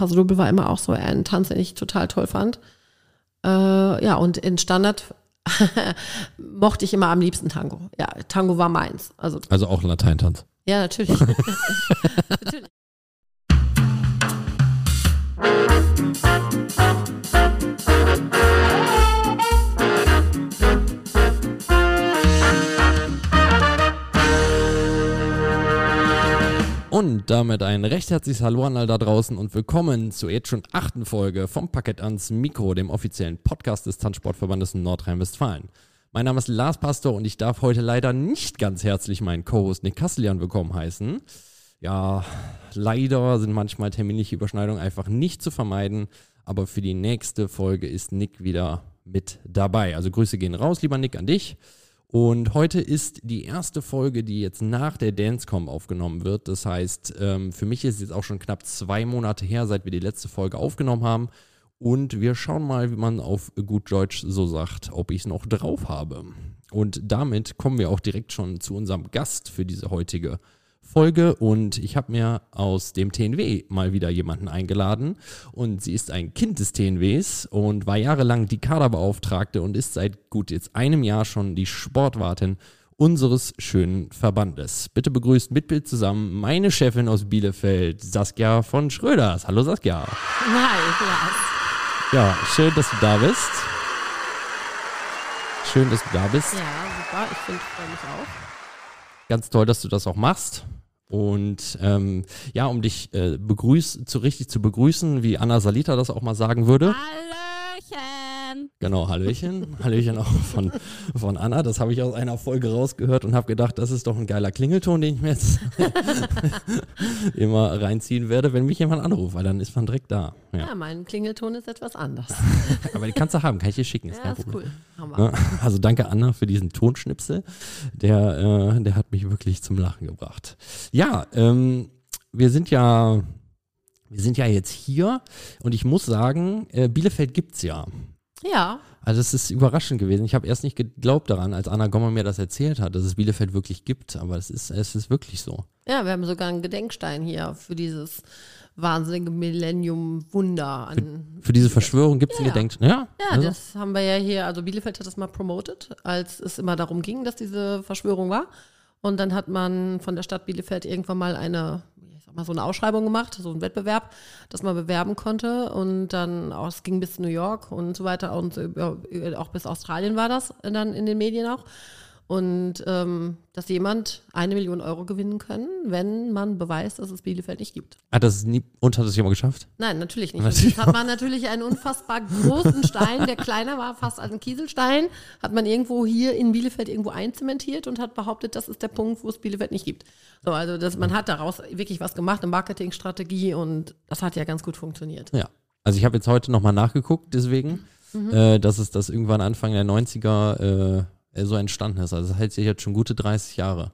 Paso Doble war immer auch so ein Tanz, den ich total toll fand. Äh, ja, und in Standard mochte ich immer am liebsten Tango. Ja, Tango war meins. Also, Also auch Lateintanz. ja, natürlich. natürlich. Und damit ein recht herzliches Hallo an all da draußen und willkommen zur jetzt schon achten Folge vom Paket ans Mikro, dem offiziellen Podcast des Tanzsportverbandes Nordrhein-Westfalen. Mein Name ist Lars Pastor und ich darf heute leider nicht ganz herzlich meinen Co-Host Nick Kasselian willkommen heißen. Ja, leider sind manchmal terminliche Überschneidungen einfach nicht zu vermeiden, aber für die nächste Folge ist Nick wieder mit dabei. Also Grüße gehen raus, lieber Nick, an dich. Und heute ist die erste Folge, die jetzt nach der Dancecom aufgenommen wird. Das heißt, ähm, für mich ist es jetzt auch schon knapp zwei Monate her, seit wir die letzte Folge aufgenommen haben. Und wir schauen mal, wie man auf gut Deutsch so sagt, ob ich es noch drauf habe. Und damit kommen wir auch direkt schon zu unserem Gast für diese heutige Folge. Und ich habe mir aus dem TNW mal wieder jemanden eingeladen. Und sie ist ein Kind des TNWs und war jahrelang die Kaderbeauftragte und ist seit gut jetzt einem Jahr schon die Sportwartin unseres schönen Verbandes. Bitte begrüßt mit Bild zusammen meine Chefin aus Bielefeld, Saskia von Schröders. Hallo Saskia. Hi, Lars. Ja, schön, dass du da bist. Schön, dass du da bist. Ja, super. Ich finde, freue mich auch. Ganz toll, dass du das auch machst. Und ähm, ja, um dich äh, begrüß, zu richtig zu begrüßen, wie Anna Salita das auch mal sagen würde. Hallöchen. Genau, Hallöchen. Hallöchen auch von, von Anna. Das habe ich aus einer Folge rausgehört und habe gedacht, das ist doch ein geiler Klingelton, den ich mir jetzt immer reinziehen werde, wenn mich jemand anruft, weil dann ist man direkt da. Ja. Ja, mein Klingelton ist etwas anders. Aber die kannst du haben, kann ich dir schicken, ist Ja, ist Problem. cool. Ja, Also danke Anna für diesen Tonschnipsel. Der, äh, der hat mich wirklich zum Lachen gebracht. Ja, ähm, wir sind ja, wir sind ja jetzt hier und ich muss sagen, äh, Bielefeld gibt's ja. Ja, Also es ist überraschend gewesen. Ich habe erst nicht geglaubt daran, als Anna Gommer mir das erzählt hat, dass es Bielefeld wirklich gibt. Aber es ist, es ist wirklich so. ja, wir haben sogar einen Gedenkstein hier für dieses wahnsinnige Millennium-Wunder an. Für diese Verschwörung gibt's Ja, ein Gedenk. Ja, Ja, also, das haben wir ja hier, also Bielefeld hat das mal promotet, als es immer darum ging, dass diese Verschwörung war. Und dann hat man von der Stadt Bielefeld irgendwann mal eine, sag mal, so eine Ausschreibung gemacht, so einen Wettbewerb, dass man bewerben konnte. Und dann auch, es ging bis New York und so weiter und auch bis Australien war das dann in den Medien auch. Und ähm, dass jemand eine Million Euro gewinnen kann, wenn man beweist, dass es Bielefeld nicht gibt. hat das nie, und hat das jemand geschafft? Nein, natürlich nicht. Natürlich hat man natürlich einen unfassbar großen Stein, der kleiner war fast als ein Kieselstein, hat man irgendwo hier in Bielefeld irgendwo einzementiert und hat behauptet, das ist der Punkt, wo es Bielefeld nicht gibt. So, also das, man hat daraus wirklich was gemacht, eine Marketingstrategie und das hat ja ganz gut funktioniert. Ja. Also ich habe jetzt heute nochmal nachgeguckt, deswegen, Mhm. äh, dass es das irgendwann Anfang der 90er äh, so entstanden ist. Also das hält sich jetzt schon gute 30 Jahre.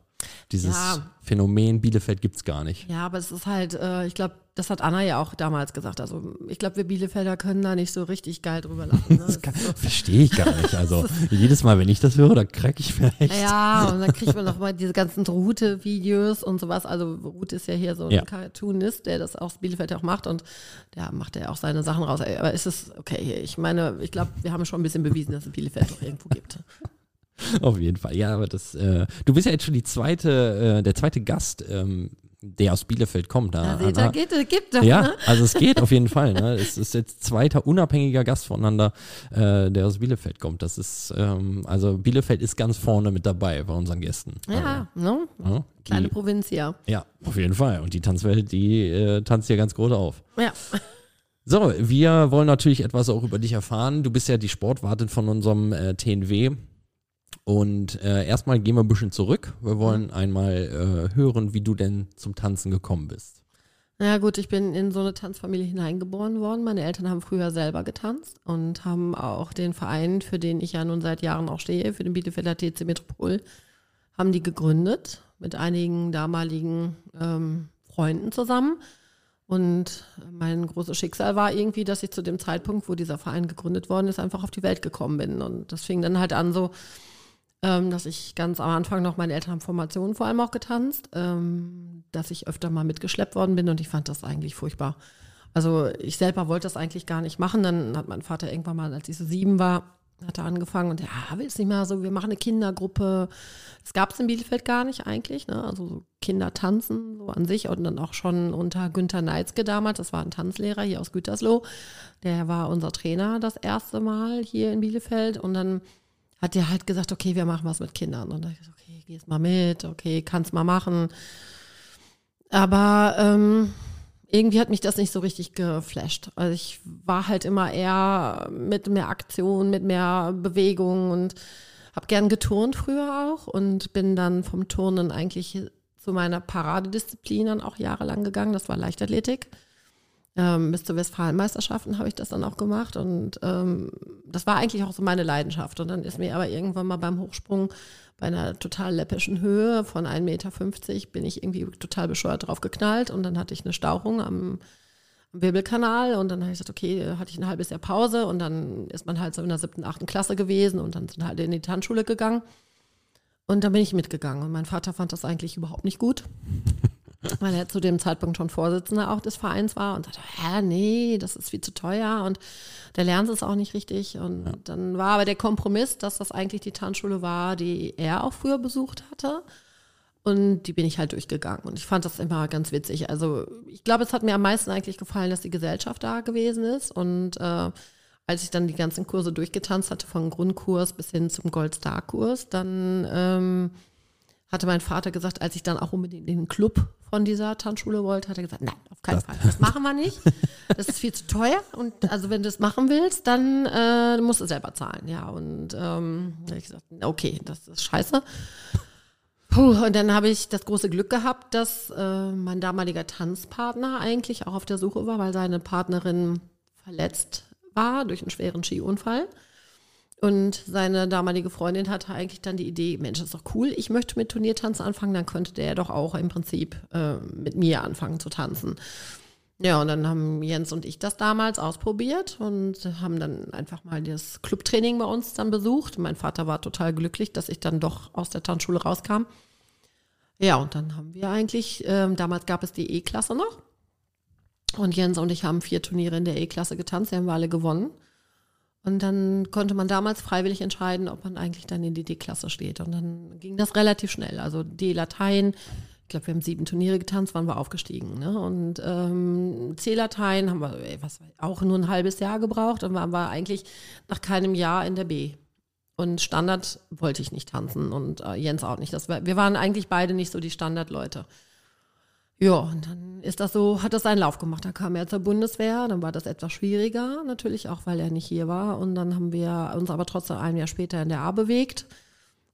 Dieses Ja. Phänomen Bielefeld gibt's gar nicht. Ja, aber es ist halt, äh, ich glaube, das hat Anna ja auch damals gesagt. Also ich glaube, wir Bielefelder können da nicht so richtig geil drüber lachen. Ne? So. Verstehe ich gar nicht. Also jedes Mal, wenn ich das höre, da crack ich vielleicht. Ja, und dann kriegt man noch mal diese ganzen Route-Videos und sowas. Also Route ist ja hier so ein Ja. Cartoonist, der das aus Bielefeld auch macht und der macht ja auch seine Sachen raus. Aber ist es okay? Ich meine, ich glaube, wir haben schon ein bisschen bewiesen, dass es Bielefeld doch irgendwo gibt. Auf jeden Fall. Ja, aber das, äh, du bist ja jetzt schon die zweite, äh, der zweite Gast, ähm, der aus Bielefeld kommt. Da, Ja, Anna. geht, gibt doch, Ja, ne? also es geht auf jeden Fall. Ne? Es ist jetzt zweiter unabhängiger Gast voneinander, äh, der aus Bielefeld kommt. Das ist, ähm, also Bielefeld ist ganz vorne mit dabei bei unseren Gästen. Ja, ne? Also, ja, Kleine die, Provinz hier. ja, auf jeden Fall. Und die Tanzwelt, die äh, tanzt hier ganz groß auf. Ja. So, wir wollen natürlich etwas auch über dich erfahren. Du bist ja die Sportwartin von unserem äh, TNW. Und äh, erstmal gehen wir ein bisschen zurück. Wir wollen einmal äh, hören, wie du denn zum Tanzen gekommen bist. Ja gut, ich bin in so eine Tanzfamilie hineingeboren worden. Meine Eltern haben früher selber getanzt und haben auch den Verein, für den ich ja nun seit Jahren auch stehe, für den Bielefelder TC Metropol, haben die gegründet mit einigen damaligen ähm, Freunden zusammen. Und mein großes Schicksal war irgendwie, dass ich zu dem Zeitpunkt, wo dieser Verein gegründet worden ist, einfach auf die Welt gekommen bin. Und das fing dann halt an so, ähm, dass ich ganz am Anfang noch, meine Eltern haben Formationen vor allem auch getanzt, ähm, dass ich öfter mal mitgeschleppt worden bin und ich fand das eigentlich furchtbar. Also ich selber wollte das eigentlich gar nicht machen. Dann hat mein Vater irgendwann mal, als ich so sieben war, hat er angefangen und ja, willst nicht mal so, wir machen eine Kindergruppe. Das gab es in Bielefeld gar nicht eigentlich, ne? Also so Kinder tanzen so an sich und dann auch schon unter Günther Neitzke damals, das war ein Tanzlehrer hier aus Gütersloh. Der war unser Trainer das erste Mal hier in Bielefeld und dann hat er halt gesagt, okay, wir machen was mit Kindern. Und da ich gesagt, okay, gehst mal mit, okay, kannst mal machen. Aber ähm, irgendwie hat mich das nicht so richtig geflasht. Also ich war halt immer eher mit mehr Aktion, mit mehr Bewegung und habe gern geturnt früher auch und bin dann vom Turnen eigentlich zu meiner Paradedisziplin dann auch jahrelang gegangen. Das war Leichtathletik. Ähm, bis zur Westfalenmeisterschaften habe ich das dann auch gemacht und ähm, das war eigentlich auch so meine Leidenschaft. Und dann ist mir aber irgendwann mal beim Hochsprung bei einer total läppischen Höhe von 1,50 Meter bin ich irgendwie total bescheuert drauf geknallt und dann hatte ich eine Stauchung am, am Wirbelkanal und dann habe ich gesagt, okay, hatte ich ein halbes Jahr Pause und dann ist man halt so in der siebten, achten Klasse gewesen und dann sind halt in die Tanzschule gegangen und dann bin ich mitgegangen und mein Vater fand das eigentlich überhaupt nicht gut weil er zu dem Zeitpunkt schon Vorsitzender auch des Vereins war und sagte, hä, nee, das ist viel zu teuer und der lernt es auch nicht richtig. Und ja. dann war aber der Kompromiss, dass das eigentlich die Tanzschule war, die er auch früher besucht hatte. Und die bin ich halt durchgegangen. Und ich fand das immer ganz witzig. Also ich glaube, es hat mir am meisten eigentlich gefallen, dass die Gesellschaft da gewesen ist. Und äh, als ich dann die ganzen Kurse durchgetanzt hatte, von Grundkurs bis hin zum Gold-Star-Kurs, dann ähm, hatte mein Vater gesagt, als ich dann auch unbedingt in den Club von dieser Tanzschule wollte, hat er gesagt, nein, auf keinen das. Fall, das machen wir nicht. Das ist viel zu teuer und also wenn du das machen willst, dann äh, musst du selber zahlen. Ja, und ähm, habe ich gesagt, okay, das ist scheiße. Puh, und dann habe ich das große Glück gehabt, dass äh, mein damaliger Tanzpartner eigentlich auch auf der Suche war, weil seine Partnerin verletzt war durch einen schweren Skiunfall. Und seine damalige Freundin hatte eigentlich dann die Idee, Mensch, das ist doch cool, ich möchte mit Turniertanzen anfangen, dann könnte der doch auch im Prinzip äh, mit mir anfangen zu tanzen. Ja, und dann haben Jens und ich das damals ausprobiert und haben dann einfach mal das Clubtraining bei uns dann besucht. Mein Vater war total glücklich, dass ich dann doch aus der Tanzschule rauskam. Ja, und dann haben wir eigentlich, äh, damals gab es die E-Klasse noch. Und Jens und ich haben vier Turniere in der E-Klasse getanzt, die haben wir alle gewonnen. Und dann konnte man damals freiwillig entscheiden, ob man eigentlich dann in die D-Klasse steht. Und dann ging das relativ schnell. Also D-Latein, ich glaube, wir haben sieben Turniere getanzt, waren wir aufgestiegen. Ne? Und ähm, C-Latein haben wir ey, was, auch nur ein halbes Jahr gebraucht und waren wir eigentlich nach keinem Jahr in der B. Und Standard wollte ich nicht tanzen und äh, Jens auch nicht. Das war, wir waren eigentlich beide nicht so die Standardleute. Ja, und dann ist das so, hat das seinen Lauf gemacht. Da kam er zur Bundeswehr, dann war das etwas schwieriger, natürlich auch, weil er nicht hier war. Und dann haben wir uns aber trotzdem ein Jahr später in der A bewegt.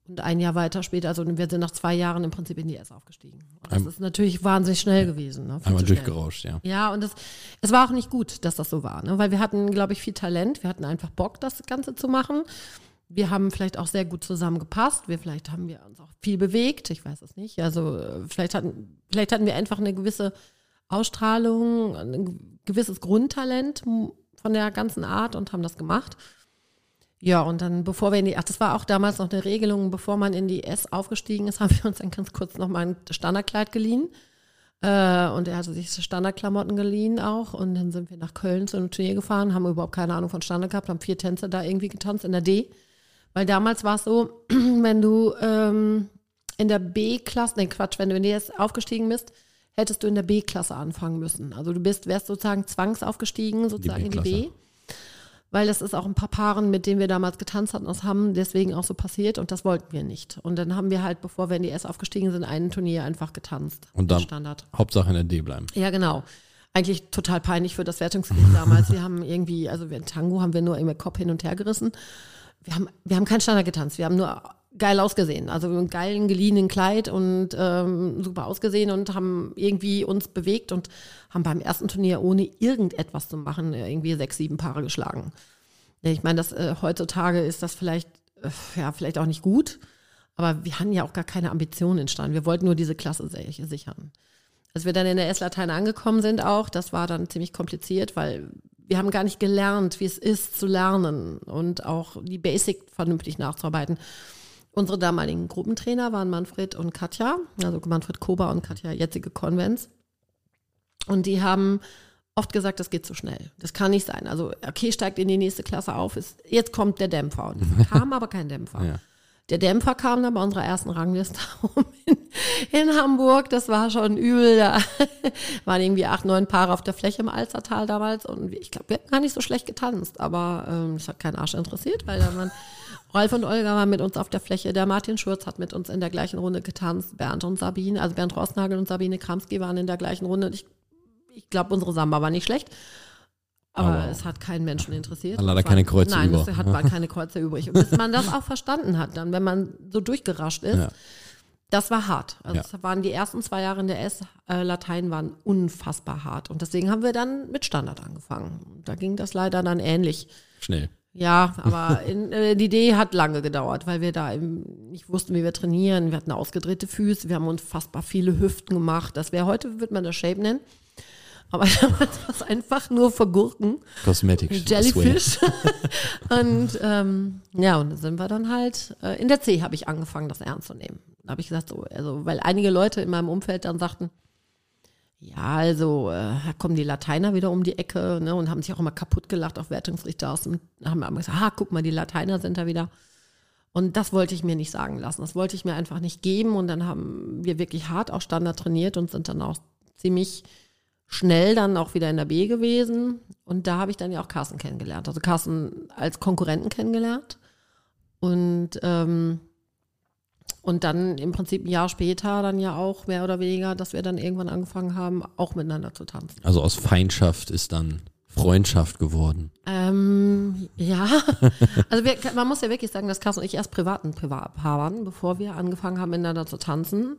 Und ein Jahr weiter später, also wir sind nach zwei Jahren im Prinzip in die S aufgestiegen. Und das Ein, ist natürlich wahnsinnig schnell gewesen. Ne, einmal durchgerauscht, ja. Ja, und das, es war auch nicht gut, dass das so war, ne? weil wir hatten, glaube ich, viel Talent. Wir hatten einfach Bock, das Ganze zu machen wir haben vielleicht auch sehr gut zusammengepasst. Wir vielleicht haben wir uns auch viel bewegt. Ich weiß es nicht. Also äh, vielleicht hatten, vielleicht hatten wir einfach eine gewisse Ausstrahlung, ein gewisses Grundtalent von der ganzen Art und haben das gemacht. Ja, und dann, bevor wir in die, ach, das war auch damals noch eine Regelung, bevor man in die S aufgestiegen ist, haben wir uns dann ganz kurz noch mal ein Standardkleid geliehen. Äh, und er hatte sich Standardklamotten geliehen auch. Und dann sind wir nach Köln zu einem Turnier gefahren, haben überhaupt keine Ahnung von Standard gehabt, haben vier Tänze da irgendwie getanzt in der D. Weil damals war es so, wenn du ähm, in der B-Klasse, nein Quatsch, wenn du in die S aufgestiegen bist, hättest du in der B-Klasse anfangen müssen. Also du bist, wärst sozusagen zwangsaufgestiegen, sozusagen die in die B. Weil das ist auch ein paar Paaren, mit denen wir damals getanzt hatten, das haben deswegen auch so passiert und das wollten wir nicht. Und dann haben wir halt, bevor wir in die S aufgestiegen sind, ein Turnier einfach getanzt. Und dann Standard. Hauptsache in der D bleiben. Ja, genau. Eigentlich total peinlich für das Wertungsteam damals. Wir haben irgendwie, also wir Tango haben wir nur immer Kopf hin und her gerissen wir haben, wir haben keinen Standard getanzt, wir haben nur geil ausgesehen. Also einen geilen, geliehenen Kleid und ähm, super ausgesehen und haben irgendwie uns bewegt und haben beim ersten Turnier, ohne irgendetwas zu machen, irgendwie sechs, sieben Paare geschlagen. Ich meine, das äh, heutzutage ist das vielleicht, äh, ja, vielleicht auch nicht gut, aber wir hatten ja auch gar keine Ambitionen entstanden. Wir wollten nur diese Klasse sichern. Als wir dann in der S-Latein angekommen sind auch, das war dann ziemlich kompliziert, weil wir haben gar nicht gelernt, wie es ist zu lernen und auch die Basic vernünftig nachzuarbeiten. Unsere damaligen Gruppentrainer waren Manfred und Katja, also Manfred Kober und Katja, jetzige Konvents. Und die haben oft gesagt, das geht zu schnell. Das kann nicht sein. Also, okay, steigt in die nächste Klasse auf, ist, jetzt kommt der Dämpfer. Und kam aber kein Dämpfer. Ja. Der Dämpfer kam dann bei unserer ersten Rangliste in, in Hamburg. Das war schon übel. Da waren irgendwie acht, neun Paare auf der Fläche im Alstertal damals. Und ich glaube, wir haben gar nicht so schlecht getanzt. Aber ähm, hat keinen Arsch interessiert, weil da waren Ralf und Olga waren mit uns auf der Fläche. Der Martin Schurz hat mit uns in der gleichen Runde getanzt. Bernd und Sabine, also Bernd Rossnagel und Sabine Kramski waren in der gleichen Runde. Ich, ich glaube, unsere Samba war nicht schlecht. Aber, Aber es hat keinen Menschen interessiert. Hat leider keine Kreuze nein, über. es hat war keine Kreuze übrig. Und bis man das auch verstanden hat, dann, wenn man so durchgerascht ist, Ja. das war hart. Also Ja. es waren die ersten zwei Jahre in der S, äh, Latein waren unfassbar hart. Und deswegen haben wir dann mit Standard angefangen. Da ging das leider dann ähnlich. Schnell. Ja, aber in, äh, die Idee hat lange gedauert, weil wir da eben nicht wussten, wie wir trainieren. Wir hatten ausgedrehte Füße, wir haben unfassbar viele Hüften gemacht. Das wäre heute, würde man das Shape nennen. Aber damals war es einfach nur Vergurken. Cosmetic. Jellyfish. und ähm, ja, und dann sind wir dann halt, äh, in der C habe ich angefangen, das ernst zu nehmen. Da habe ich gesagt, so, also, weil einige Leute in meinem Umfeld dann sagten, ja, also, äh, kommen die Lateiner wieder um die Ecke ne, und haben sich auch immer kaputt gelacht auf Wertungsrichter aus dem, haben immer gesagt, ah, guck mal, die Lateiner sind da wieder. Und das wollte ich mir nicht sagen lassen. Das wollte ich mir einfach nicht geben. Und dann haben wir wirklich hart auch Standard trainiert und sind dann auch ziemlich schnell dann auch wieder in der B gewesen. Und da habe ich dann ja auch Carsten kennengelernt. Also Carsten als Konkurrenten kennengelernt. Und, ähm, und dann im Prinzip ein Jahr später dann ja auch mehr oder weniger, dass wir dann irgendwann angefangen haben, auch miteinander zu tanzen. Also aus Feindschaft ist dann Freundschaft geworden. Ähm, ja, also wir, man muss ja wirklich sagen, dass Carsten und ich erst privat ein Privatpaar waren, bevor wir angefangen haben, miteinander zu tanzen.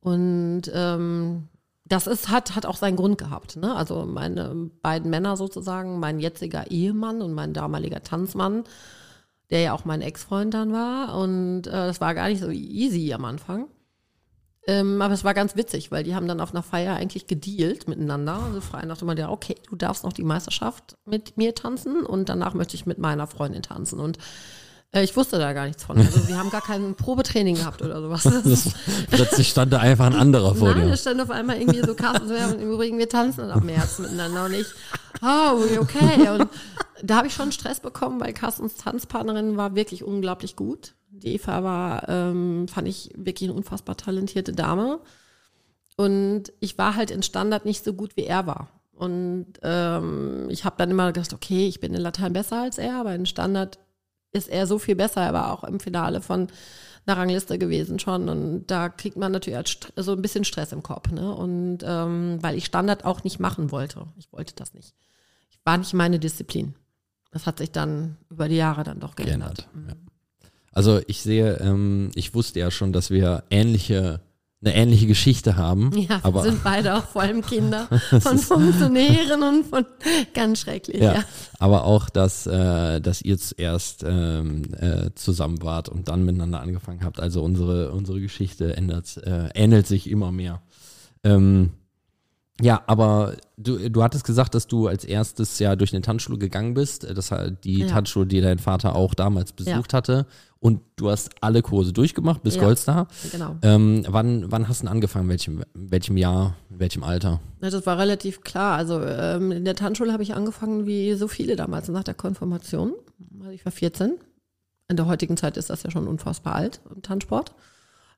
Und ähm, das ist, hat, hat auch seinen Grund gehabt. Ne? Also meine beiden Männer sozusagen, mein jetziger Ehemann und mein damaliger Tanzmann, der ja auch mein Ex-Freund dann war. Und äh, das war gar nicht so easy am Anfang. Ähm, aber es war ganz witzig, weil die haben dann auf einer Feier eigentlich gedealt miteinander. Also frei nach dem Motto, ja, okay, du darfst noch die Meisterschaft mit mir tanzen und danach möchte ich mit meiner Freundin tanzen. Und ich wusste da gar nichts von. Also wir haben gar kein Probetraining gehabt oder sowas. Das plötzlich stand da einfach ein anderer vor Nein, dir. es stand auf einmal irgendwie so Carsten so, ja, und im Übrigen, wir tanzen ab März miteinander und ich, oh, okay. Und da habe ich schon Stress bekommen, weil Carstens Tanzpartnerin war wirklich unglaublich gut. Die Eva war, ähm, fand ich wirklich eine unfassbar talentierte Dame. Und ich war halt in Standard nicht so gut, wie er war. Und ähm, ich habe dann immer gedacht, okay, ich bin in Latein besser als er, aber in Standard ist er so viel besser. Er war auch im Finale von einer Rangliste gewesen schon. Und da kriegt man natürlich so ein bisschen Stress im Kopf. Ne? Und ähm, weil ich Standard auch nicht machen wollte. Ich wollte das nicht. Ich war nicht meine Disziplin. Das hat sich dann über die Jahre dann doch geändert. geändert. Ja. Also ich sehe, ähm, ich wusste ja schon, dass wir ähnliche, eine ähnliche Geschichte haben. Ja, wir aber sind beide auch vor allem Kinder von Funktionären und von ganz schrecklich. ja, Ja. aber auch, dass, äh, dass ihr zuerst ähm, äh, zusammen wart und dann miteinander angefangen habt. Also unsere, unsere Geschichte ändert, äh, ähnelt sich immer mehr. Ähm, ja, aber du, du hattest gesagt, dass du als erstes ja durch eine Tanzschule gegangen bist. Das hat die Ja. Tanzschule, die dein Vater auch damals besucht Ja. hatte. Und du hast alle Kurse durchgemacht bis Ja. Goldstar. Genau. Ähm, wann, wann hast du denn angefangen? Welchem, welchem Jahr, in welchem Alter? Ja, das war relativ klar. Also ähm, in der Tanzschule habe ich angefangen, wie so viele damals nach der Konfirmation. Also ich war 14. In der heutigen Zeit ist das ja schon unfassbar alt im Tanzsport.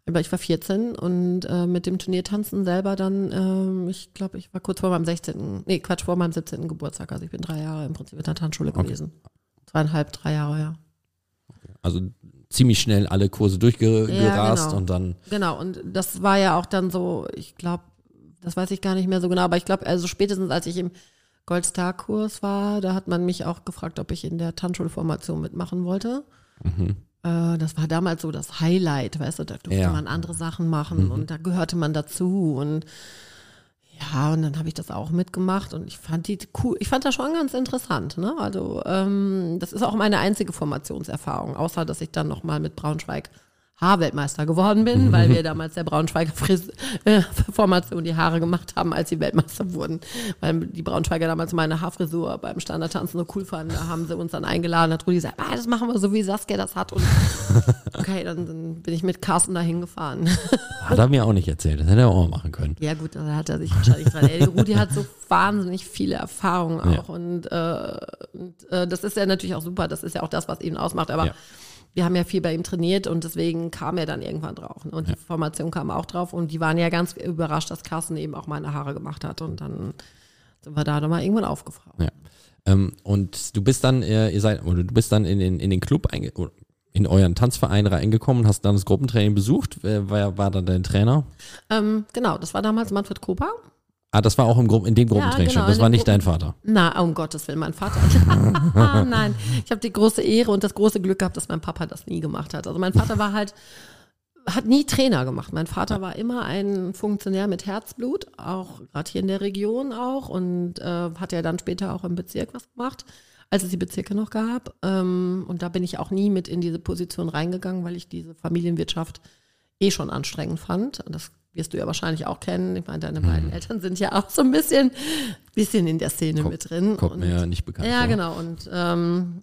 Aber ich war 14 und äh, mit dem Turniertanzen selber dann, ähm, ich glaube, ich war kurz vor meinem 16., nee, Quatsch, vor meinem 17. Geburtstag. Also ich bin drei Jahre im Prinzip in der Tanzschule Okay. gewesen. Zweieinhalb, drei Jahre, ja. Also ziemlich schnell alle Kurse durchgerast genau. und dann, Genau, und das war ja auch dann so, ich glaube, das weiß ich gar nicht mehr so genau, aber ich glaube, also spätestens als ich im Goldstar-Kurs war, da hat man mich auch gefragt, ob ich in der Tanzschulformation mitmachen wollte. Äh, das war damals so das Highlight, weißt du, da durfte Ja. man andere Sachen machen und da gehörte man dazu und ja, und dann habe ich das auch mitgemacht und ich fand die cool, ich fand das schon ganz interessant, ne? Also ähm, das ist auch meine einzige Formationserfahrung, außer dass ich dann nochmal mit Braunschweig Haarweltmeister geworden bin, weil wir damals der Braunschweiger Fris äh, Formation die Haare gemacht haben, als sie Weltmeister wurden. Weil die Braunschweiger damals meine Haarfrisur beim Standardtanzen so cool fanden. Da haben sie uns dann eingeladen, hat Rudi gesagt, ah, das machen wir so, wie Saskia das hat. Und okay, dann, dann bin ich mit Carsten dahin gefahren. Hat er mir auch nicht erzählt, das hätte er auch mal machen können. Ja gut, da hat er sich wahrscheinlich dran. Ey, Rudi hat so wahnsinnig viele Erfahrungen auch. Ja. Und, äh, und äh, das ist ja natürlich auch super, das ist ja auch das, was ihn ausmacht. Aber Ja. Wir haben ja viel bei ihm trainiert und deswegen kam er dann irgendwann drauf. ne? Und die Formation kam auch drauf und die waren ja ganz überrascht, dass Carsten eben auch meine Haare gemacht hat. Und dann sind wir da nochmal irgendwann aufgefragt. Ja. Ähm, und du bist dann, äh, ihr seid, oder du bist dann in den, in den Club einge oder in euren Tanzverein reingekommen, hast dann das Gruppentraining besucht. Wer, wer war dann dein Trainer? Ähm, genau, das war damals Manfred Kopa. Ah, das war auch im, Gru in dem Gruppentraining genau, schon. Das war nicht dein Vater. Na, um Gottes Willen, mein Vater. Nein, ich habe die große Ehre und das große Glück gehabt, dass mein Papa das nie gemacht hat. Also mein Vater war halt, hat nie Trainer gemacht. Mein Vater war immer ein Funktionär mit Herzblut, auch gerade hier in der Region auch und äh, hat ja dann später auch im Bezirk was gemacht, als es die Bezirke noch gab. Ähm, und da bin ich auch nie mit in diese Position reingegangen, weil ich diese Familienwirtschaft eh schon anstrengend fand. Das wirst du ja wahrscheinlich auch kennen. Ich meine, deine beiden Eltern sind ja auch so ein bisschen, bisschen in der Szene Kommt- mit drin. Kommt Und- mir ja nicht bekannt ja, vor. genau. Und ähm,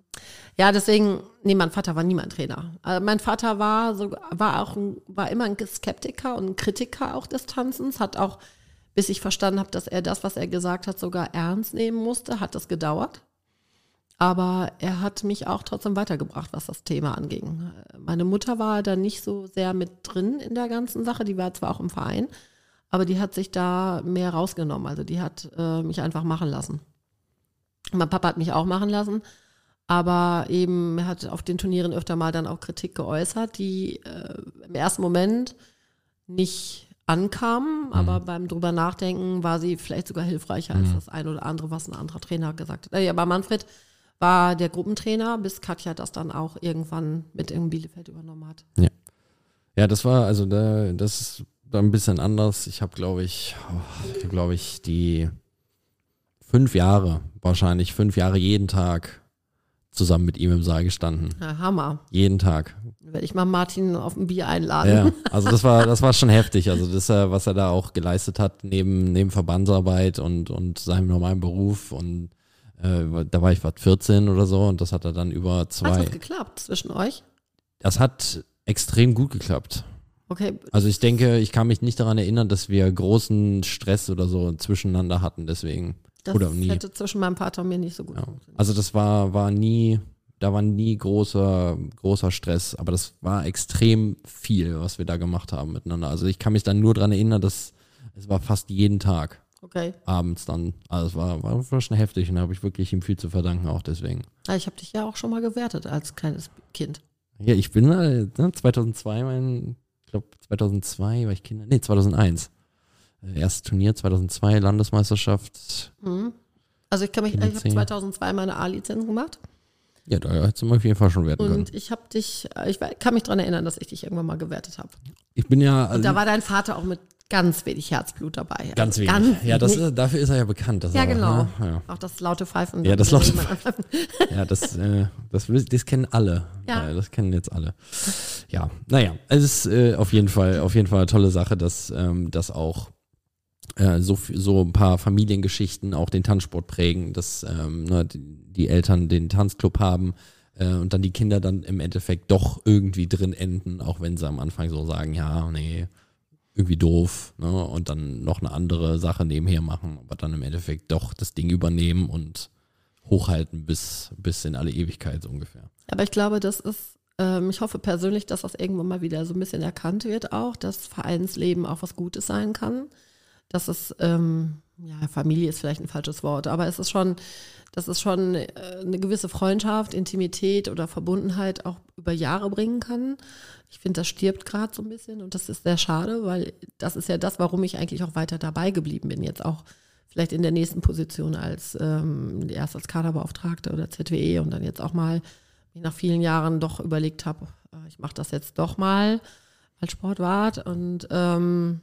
ja, deswegen, nee, mein Vater war nie mein Trainer. Äh, mein Vater war so, war auch ein, war immer ein Skeptiker und ein Kritiker auch des Tanzens, hat auch, bis ich verstanden habe, dass er das, was er gesagt hat, sogar ernst nehmen musste, hat das gedauert. Aber er hat mich auch trotzdem weitergebracht, was das Thema anging. Meine Mutter war da nicht so sehr mit drin in der ganzen Sache. Die war zwar auch im Verein, aber die hat sich da mehr rausgenommen. Also die hat äh, mich einfach machen lassen. Mein Papa hat mich auch machen lassen, aber eben er hat auf den Turnieren öfter mal dann auch Kritik geäußert, die äh, im ersten Moment nicht ankamen, aber beim drüber nachdenken war sie vielleicht sogar hilfreicher als das ein oder andere, was ein anderer Trainer gesagt hat. Äh, Aber Manfred war der Gruppentrainer, bis Katja das dann auch irgendwann mit in Bielefeld übernommen hat. Ja, das war, also da, das ist da ein bisschen anders. Ich habe, glaube ich, oh, glaube ich, die fünf Jahre, wahrscheinlich fünf Jahre jeden Tag zusammen mit ihm im Saal gestanden. Ja, Hammer. Jeden Tag. Werde ich mal Martin auf ein Bier einladen. Ja, also das war, das war schon heftig. Also das, äh, was er da auch geleistet hat, neben, neben Verbandsarbeit und, und seinem normalen Beruf und äh, da war ich was 14 oder so und das hat er dann über Hat zwei. das geklappt zwischen euch? Das hat extrem gut geklappt. Okay, Also ich denke, ich kann mich nicht daran erinnern, dass wir großen Stress oder so zwischeneinander hatten, deswegen. das oder nie. hätte zwischen meinem Vater und mir nicht so gut Ja. Also das war, war nie, da war nie großer, großer Stress, aber das war extrem viel, was wir da gemacht haben miteinander. Also ich kann mich dann nur daran erinnern, dass es war fast jeden Tag Okay. abends dann. Also es war, war, war schon heftig und da habe ich wirklich ihm viel zu verdanken, auch deswegen. Ja, ich habe dich ja auch schon mal gewertet als kleines Kind. Ja, ich bin äh, ne, 2002, mein, ich glaube 2002 war ich Kinder, nee 2001. Äh, Erstes Turnier 2002, Landesmeisterschaft. Mhm. Also ich kann mich, ich habe Kinderzähne. 2002 meine A-Lizenz gemacht Ja, da hättest du mir auf jeden Fall schon werten können. und ich habe dich, äh, ich kann mich daran erinnern, dass ich dich irgendwann mal gewertet habe. Ich bin ja Und da war dein Vater auch mit ganz wenig Herzblut dabei. Ganz wenig. ja, das ist, dafür ist er ja bekannt. Ja, er, genau. ne, Ja, Auch das laute Pfeifen. Ja, das laute jemand- ja das, äh, das, das kennen alle. Ja. Äh, das kennen jetzt alle. Ja, naja, es ist äh, auf jeden Fall, auf jeden Fall eine tolle Sache, dass ähm, das auch äh, so, so ein paar Familiengeschichten auch den Tanzsport prägen, dass ähm, ne, die, die Eltern den Tanzclub haben äh, und dann die Kinder dann im Endeffekt doch irgendwie drin enden, auch wenn sie am Anfang so sagen, ja, nee, irgendwie doof, ne? Und dann noch eine andere Sache nebenher machen, aber dann im Endeffekt doch das Ding übernehmen und hochhalten bis, bis in alle Ewigkeit so ungefähr. Aber ich glaube, das ist, ähm, ich hoffe persönlich, dass das irgendwann mal wieder so ein bisschen erkannt wird auch, dass Vereinsleben auch was Gutes sein kann. Dass es, ähm, ja, Familie ist vielleicht ein falsches Wort, aber es ist schon, dass es schon äh, eine gewisse Freundschaft, Intimität oder Verbundenheit auch über Jahre bringen kann. Ich finde, das stirbt gerade so ein bisschen und das ist sehr schade, weil das ist ja das, warum ich eigentlich auch weiter dabei geblieben bin. Jetzt auch vielleicht in der nächsten Position als ähm, erst als Kaderbeauftragte oder ZWE und dann jetzt auch mal nach vielen Jahren doch überlegt habe, äh, ich mache das jetzt doch mal als Sportwart. Und ähm,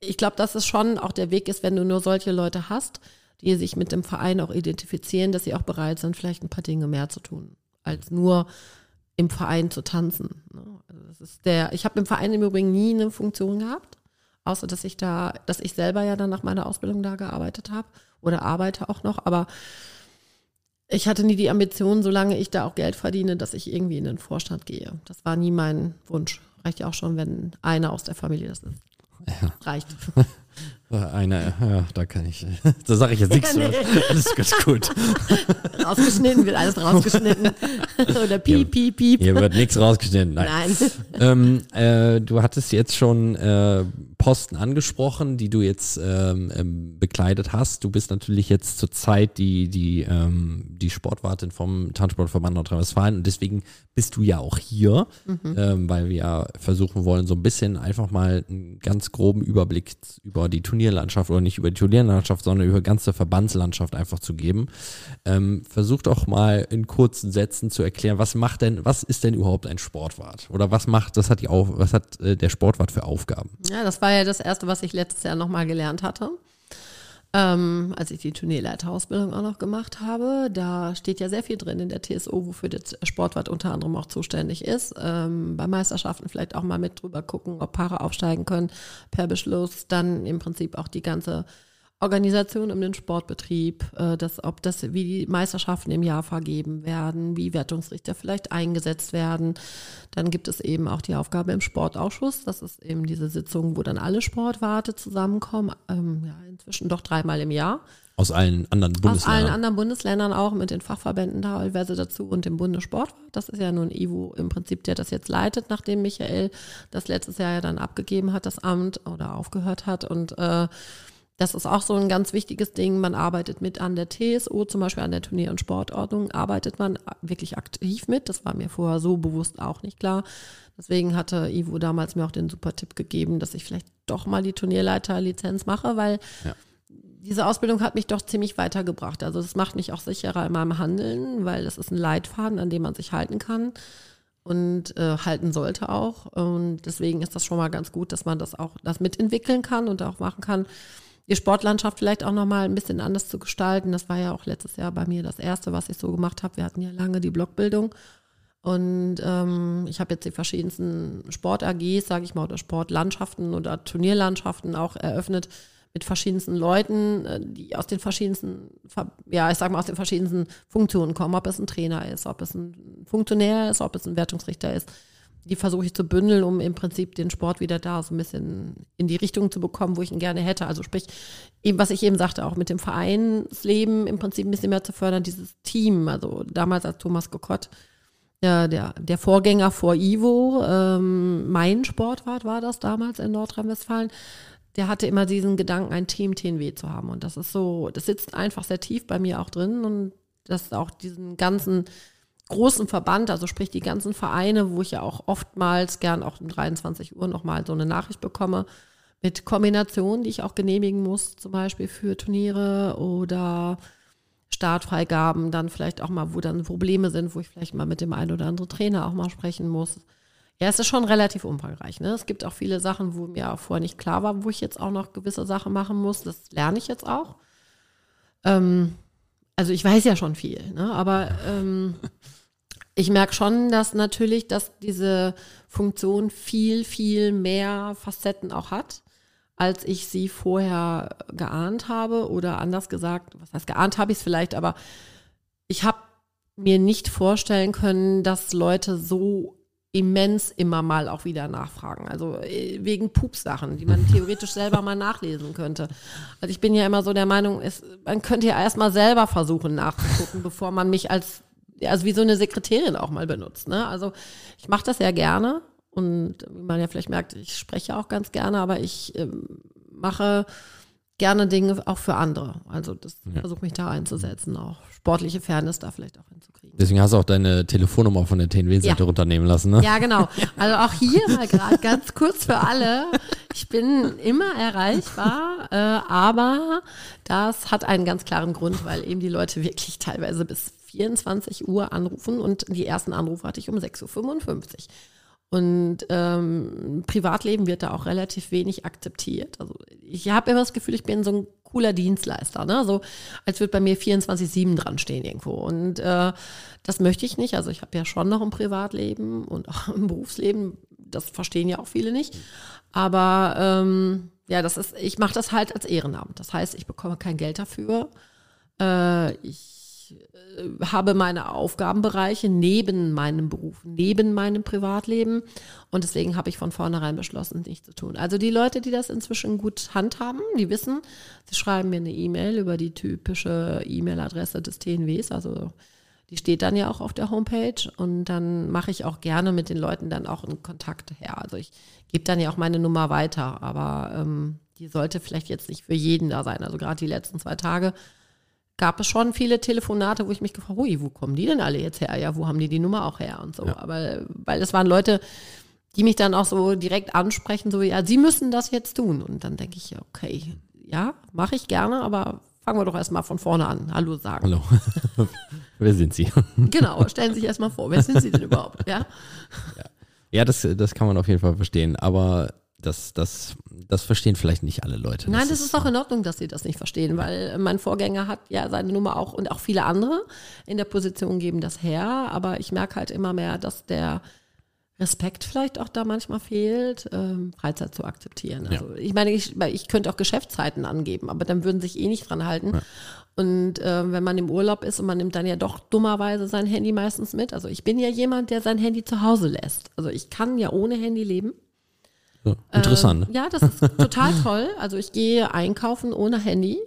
ich glaube, dass es schon auch der Weg ist, wenn du nur solche Leute hast, die sich mit dem Verein auch identifizieren, dass sie auch bereit sind, vielleicht ein paar Dinge mehr zu tun, als nur im Verein zu tanzen. Ne? Also das ist der, ich habe im Verein im Übrigen nie eine Funktion gehabt, außer dass ich da, dass ich selber ja dann nach meiner Ausbildung da gearbeitet habe oder arbeite auch noch, aber ich hatte nie die Ambition, solange ich da auch Geld verdiene, dass ich irgendwie in den Vorstand gehe. Das war nie mein Wunsch. Reicht ja auch schon, wenn einer aus der Familie das ist. Ja. Reicht. Eine, ja, da kann ich. Da sage ich jetzt nichts. Ja, nee. Alles ganz gut. Rausgeschnitten, wird alles rausgeschnitten. Oder piep, piep, piep. Hier wird nichts rausgeschnitten. Nein. Nein. Ähm, äh, du hattest jetzt schon äh, Posten angesprochen, die du jetzt ähm, ähm, bekleidet hast. Du bist natürlich jetzt zurzeit die, die, ähm, die Sportwartin vom Tanzsportverband Nordrhein-Westfalen und deswegen bist du ja auch hier, mhm. ähm, weil wir versuchen wollen, so ein bisschen einfach mal einen ganz groben Überblick über die Turnierlandschaft oder nicht über die Turnierlandschaft, sondern über die ganze Verbandslandschaft einfach zu geben. Ähm, versuch doch mal in kurzen Sätzen zu erklären, was macht denn, was ist denn überhaupt ein Sportwart? Oder was macht, das hat die auf, was hat äh, der Sportwart für Aufgaben? Ja, das war ja das Erste, was ich letztes Jahr nochmal gelernt hatte. Ähm, als ich die Turnierleiterausbildung auch noch gemacht habe. Da steht ja sehr viel drin in der TSO, wofür der Sportwart unter anderem auch zuständig ist. Ähm, bei Meisterschaften vielleicht auch mal mit drüber gucken, ob Paare aufsteigen können per Beschluss. Dann im Prinzip auch die ganze Organisation um den Sportbetrieb, äh, dass, ob das, wie die Meisterschaften im Jahr vergeben werden, wie Wertungsrichter vielleicht eingesetzt werden. Dann gibt es eben auch die Aufgabe im Sportausschuss. Das ist eben diese Sitzung, wo dann alle Sportwarte zusammenkommen. Ähm, ja, inzwischen doch dreimal im Jahr. Aus allen anderen Bundesländern. Aus allen anderen Bundesländern auch mit den Fachverbänden teilweise dazu und dem Bundessportwart. Das ist ja nun Ivo im Prinzip, der das jetzt leitet, nachdem Michael das letztes Jahr ja dann abgegeben hat, das Amt oder aufgehört hat. Und äh, das ist auch so ein ganz wichtiges Ding. Man arbeitet mit an der TSO, zum Beispiel an der Turnier- und Sportordnung, arbeitet man wirklich aktiv mit. Das war mir vorher so bewusst auch nicht klar. Deswegen hatte Ivo damals mir auch den super Tipp gegeben, dass ich vielleicht doch mal die Turnierleiterlizenz mache, weil ja. diese Ausbildung hat mich doch ziemlich weitergebracht. Also das macht mich auch sicherer in meinem Handeln, weil das ist ein Leitfaden, an dem man sich halten kann und äh, halten sollte auch. Und deswegen ist das schon mal ganz gut, dass man das auch das mitentwickeln kann und auch machen kann die Sportlandschaft vielleicht auch nochmal ein bisschen anders zu gestalten. Das war ja auch letztes Jahr bei mir das Erste, was ich so gemacht habe. Wir hatten ja lange die Blockbildung. Und ähm, ich habe jetzt die verschiedensten Sport-AGs, sage ich mal, oder Sportlandschaften oder Turnierlandschaften auch eröffnet mit verschiedensten Leuten, äh, die aus den verschiedensten, ja, ich sage mal, aus den verschiedensten Funktionen kommen, ob es ein Trainer ist, ob es ein Funktionär ist, ob es ein Wertungsrichter ist die versuche ich zu bündeln, um im Prinzip den Sport wieder da so ein bisschen in die Richtung zu bekommen, wo ich ihn gerne hätte. Also sprich, eben was ich eben sagte, auch mit dem Vereinsleben im Prinzip ein bisschen mehr zu fördern, dieses Team. Also damals als Thomas Kokott, der, der, der Vorgänger vor Ivo, ähm, mein Sportwart war das damals in Nordrhein-Westfalen, der hatte immer diesen Gedanken, ein Team TNW zu haben. Und das ist so, das sitzt einfach sehr tief bei mir auch drin und das auch diesen ganzen großen Verband, also sprich die ganzen Vereine, wo ich ja auch oftmals gern auch um 23 Uhr nochmal so eine Nachricht bekomme, mit Kombinationen, die ich auch genehmigen muss, zum Beispiel für Turniere oder Startfreigaben, dann vielleicht auch mal, wo dann Probleme sind, wo ich vielleicht mal mit dem einen oder anderen Trainer auch mal sprechen muss. Ja, es ist schon relativ umfangreich. Ne? Es gibt auch viele Sachen, wo mir auch vorher nicht klar war, wo ich jetzt auch noch gewisse Sachen machen muss. Das lerne ich jetzt auch. Ähm, also ich weiß ja schon viel, ne? aber ähm, ich merke schon, dass natürlich, dass diese Funktion viel, viel mehr Facetten auch hat, als ich sie vorher geahnt habe oder anders gesagt, was heißt geahnt habe ich es vielleicht, aber ich habe mir nicht vorstellen können, dass Leute so immens immer mal auch wieder nachfragen. Also äh, wegen Pupsachen, die man theoretisch selber mal nachlesen könnte. Also ich bin ja immer so der Meinung, es, man könnte ja erstmal selber versuchen nachzugucken, bevor man mich als also wie so eine Sekretärin auch mal benutzt. Ne? Also ich mache das ja gerne und wie man ja vielleicht merkt, ich spreche auch ganz gerne, aber ich ähm, mache gerne Dinge auch für andere. Also das ja. versuche mich da einzusetzen, auch sportliche Fairness da vielleicht auch hinzukriegen. Deswegen hast du auch deine Telefonnummer von der TNW-Seite ja. runternehmen lassen, ne? Ja, genau. Also auch hier mal gerade ganz kurz für alle. Ich bin immer erreichbar, äh, aber das hat einen ganz klaren Grund, weil eben die Leute wirklich teilweise bis 24 Uhr anrufen und die ersten Anrufe hatte ich um 6.55 Uhr. Und ähm, Privatleben wird da auch relativ wenig akzeptiert. Also ich habe immer das Gefühl, ich bin so ein cooler Dienstleister, ne? So als würde bei mir 24-7 dran stehen irgendwo. Und äh, das möchte ich nicht. Also ich habe ja schon noch ein Privatleben und auch ein Berufsleben. Das verstehen ja auch viele nicht. Aber ähm, ja, das ist, ich mache das halt als Ehrenamt. Das heißt, ich bekomme kein Geld dafür. Äh, ich äh, habe meine Aufgabenbereiche neben meinem Beruf, neben meinem Privatleben. Und deswegen habe ich von vornherein beschlossen, nichts zu tun. Also die Leute, die das inzwischen gut handhaben, die wissen, sie schreiben mir eine E-Mail über die typische E-Mail-Adresse des TNWs, also die steht dann ja auch auf der Homepage und dann mache ich auch gerne mit den Leuten dann auch einen Kontakt her. Also ich gebe dann ja auch meine Nummer weiter, aber ähm, die sollte vielleicht jetzt nicht für jeden da sein. Also gerade die letzten zwei Tage gab es schon viele Telefonate, wo ich mich gefragt habe, wo kommen die denn alle jetzt her? Ja, wo haben die die Nummer auch her und so. Ja. Aber weil es waren Leute, die mich dann auch so direkt ansprechen, so ja, sie müssen das jetzt tun. Und dann denke ich, okay, ja, mache ich gerne, aber fangen wir doch erstmal von vorne an. Hallo sagen. Hallo. wer sind Sie? genau, stellen Sie sich erstmal vor, wer sind Sie denn überhaupt? Ja, ja. ja das, das kann man auf jeden Fall verstehen. Aber das, das, das verstehen vielleicht nicht alle Leute. Nein, das, das ist, ist auch in Ordnung, dass sie das nicht verstehen, weil mein Vorgänger hat ja seine Nummer auch und auch viele andere in der Position geben das her. Aber ich merke halt immer mehr, dass der Respekt vielleicht auch da manchmal fehlt, ähm, Freizeit zu akzeptieren. Also ja. ich meine, ich, ich könnte auch Geschäftszeiten angeben, aber dann würden sich eh nicht dran halten. Ja. Und äh, wenn man im Urlaub ist und man nimmt dann ja doch dummerweise sein Handy meistens mit. Also ich bin ja jemand, der sein Handy zu Hause lässt. Also ich kann ja ohne Handy leben. Ja, interessant. Ähm, ja, das ist total toll. Also ich gehe einkaufen ohne Handy,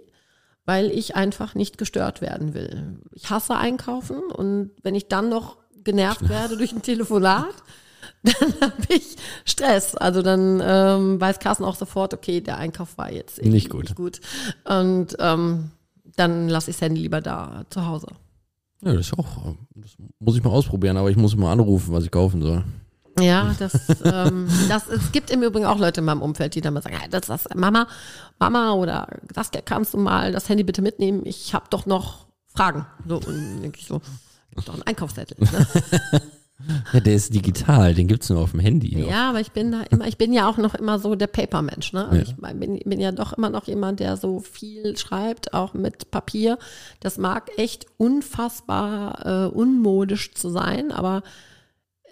weil ich einfach nicht gestört werden will. Ich hasse einkaufen und wenn ich dann noch genervt werde durch ein Telefonat, dann habe ich Stress. Also dann ähm, weiß Carsten auch sofort, okay, der Einkauf war jetzt nicht gut. Nicht gut. Und ähm, dann lasse ich das Handy lieber da zu Hause. Ja, das ist auch, das muss ich mal ausprobieren, aber ich muss mal anrufen, was ich kaufen soll. Ja, das, ähm, das, es gibt im Übrigen auch Leute in meinem Umfeld, die dann mal sagen, ja, das ist Mama, Mama oder das kannst du mal das Handy bitte mitnehmen, ich habe doch noch Fragen. So, und denke ich so, doch einen Einkaufszettel. Ne? Ja, der ist digital, den gibt es nur auf dem Handy. Noch. Ja, aber ich bin da immer, ich bin ja auch noch immer so der Papermensch. Ne? Also ja. Ich bin, bin, ja doch immer noch jemand, der so viel schreibt, auch mit Papier. Das mag echt unfassbar äh, unmodisch zu sein, aber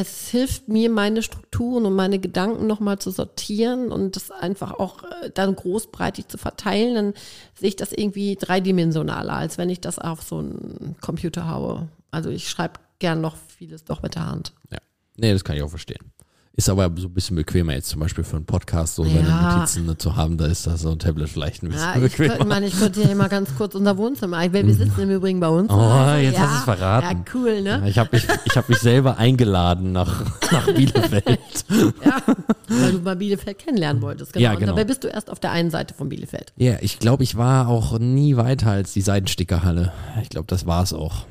es hilft mir, meine Strukturen und meine Gedanken nochmal zu sortieren und das einfach auch äh, dann großbreitig zu verteilen. Dann sehe ich das irgendwie dreidimensionaler, als wenn ich das auf so einen Computer haue. Also ich schreibe gern noch vieles doch mit der Hand. Ja. Nee, das kann ich auch verstehen. Ist aber so ein bisschen bequemer jetzt zum Beispiel für einen Podcast so seine ja. Notizen zu haben, da ist das so ein Tablet vielleicht ein bisschen ja, ich bequemer. Könnte, ich könnte ja immer ganz kurz unser Wohnzimmer. Wir mhm. sitzen im Übrigen bei uns. Oh, also, jetzt ja, hast du es verraten. Ja, cool, ne? ich habe mich, hab mich selber eingeladen nach, nach Bielefeld. ja, weil du mal Bielefeld kennenlernen wolltest. Genau. Ja, genau. Und dabei bist du erst auf der einen Seite von Bielefeld. Ja, ich glaube, ich war auch nie weiter als die Seidenstickerhalle. Ich glaube, das war es auch.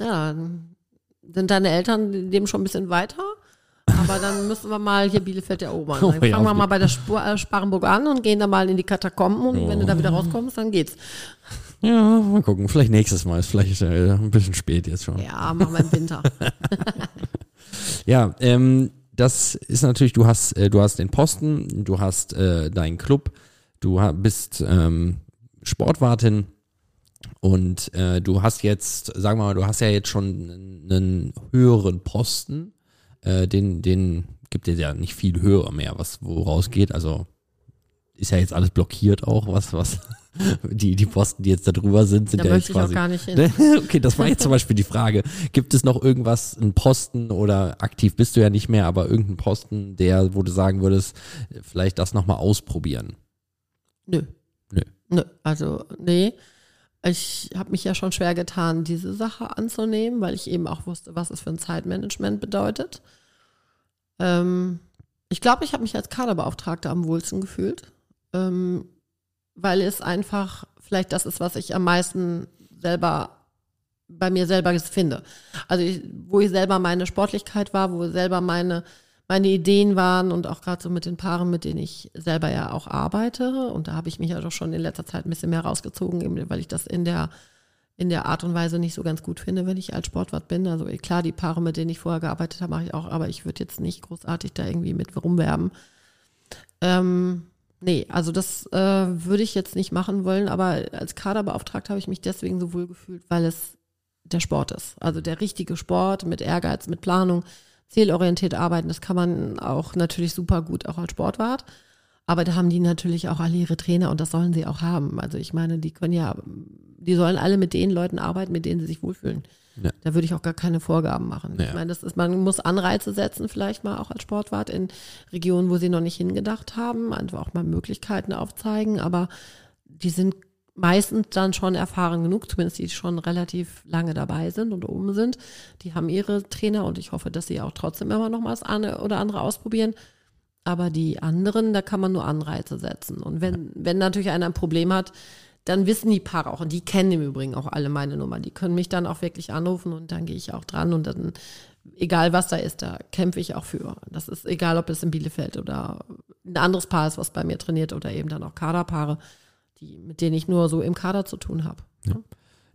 Ja, sind deine Eltern dem schon ein bisschen weiter? Aber dann müssen wir mal hier Bielefeld erobern. Dann oh, fangen ja, wir mal bei der Spur, äh, Sparrenburg an und gehen dann mal in die Katakomben und oh. wenn du da wieder rauskommst, dann geht's. Ja, mal gucken. Vielleicht nächstes Mal. Ist vielleicht äh, ein bisschen spät jetzt schon. Ja, machen wir im Winter. ja, ähm, das ist natürlich, du hast, äh, du hast den Posten, du hast äh, deinen Club, du bist ähm, Sportwartin und äh, du hast jetzt, sagen wir mal, du hast ja jetzt schon einen höheren Posten. Äh, den, den gibt es ja nicht viel höher mehr, was woraus geht. Also ist ja jetzt alles blockiert auch, was, was die, die Posten, die jetzt da drüber sind, sind da ja jetzt quasi. Ich auch gar nicht hin. okay, das war jetzt zum Beispiel die Frage. Gibt es noch irgendwas, einen Posten oder aktiv bist du ja nicht mehr, aber irgendeinen Posten, der, wo du sagen würdest, vielleicht das nochmal ausprobieren? Nö. Nö. Nö. Also, nee. Ich habe mich ja schon schwer getan, diese Sache anzunehmen, weil ich eben auch wusste, was es für ein Zeitmanagement bedeutet. Ähm, ich glaube, ich habe mich als Kaderbeauftragte am wohlsten gefühlt, ähm, weil es einfach vielleicht das ist, was ich am meisten selber bei mir selber finde. Also ich, wo ich selber meine Sportlichkeit war, wo selber meine meine Ideen waren und auch gerade so mit den Paaren, mit denen ich selber ja auch arbeite. Und da habe ich mich ja doch schon in letzter Zeit ein bisschen mehr rausgezogen, weil ich das in der, in der Art und Weise nicht so ganz gut finde, wenn ich als Sportwart bin. Also klar, die Paare, mit denen ich vorher gearbeitet habe, mache ich auch, aber ich würde jetzt nicht großartig da irgendwie mit rumwerben. Ähm, Nee, also das äh, würde ich jetzt nicht machen wollen, aber als Kaderbeauftragter habe ich mich deswegen so wohl gefühlt, weil es der Sport ist. Also der richtige Sport mit Ehrgeiz, mit Planung, zielorientiert arbeiten, das kann man auch natürlich super gut auch als Sportwart. Aber da haben die natürlich auch alle ihre Trainer und das sollen sie auch haben. Also ich meine, die können ja, die sollen alle mit den Leuten arbeiten, mit denen sie sich wohlfühlen. Ja. Da würde ich auch gar keine Vorgaben machen. Ja. Ich meine, das ist, man muss Anreize setzen, vielleicht mal auch als Sportwart in Regionen, wo sie noch nicht hingedacht haben, einfach auch mal Möglichkeiten aufzeigen, aber die sind meistens dann schon erfahren genug, zumindest die schon relativ lange dabei sind und oben sind. Die haben ihre Trainer und ich hoffe, dass sie auch trotzdem immer noch mal das eine oder andere ausprobieren. Aber die anderen, da kann man nur Anreize setzen. Und wenn, wenn natürlich einer ein Problem hat, dann wissen die Paare auch, und die kennen im Übrigen auch alle meine Nummer, die können mich dann auch wirklich anrufen und dann gehe ich auch dran und dann, egal was da ist, da kämpfe ich auch für. Das ist egal, ob es in Bielefeld oder ein anderes Paar ist, was bei mir trainiert oder eben dann auch Kaderpaare, die, mit denen ich nur so im Kader zu tun habe. Ja.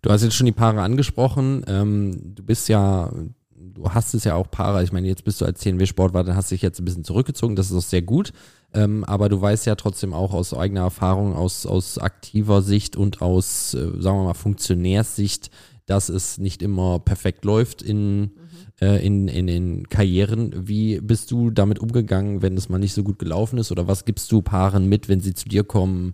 Du hast jetzt schon die Paare angesprochen. Ähm, du bist ja, du hast es ja auch Paare. Ich meine, jetzt bist du als CNW-Sportwart, hast dich jetzt ein bisschen zurückgezogen. Das ist auch sehr gut. Ähm, aber du weißt ja trotzdem auch aus eigener Erfahrung, aus, aus aktiver Sicht und aus, äh, sagen wir mal, Funktionärssicht, dass es nicht immer perfekt läuft in, mhm. äh, in, in den Karrieren. Wie bist du damit umgegangen, wenn es mal nicht so gut gelaufen ist? Oder was gibst du Paaren mit, wenn sie zu dir kommen,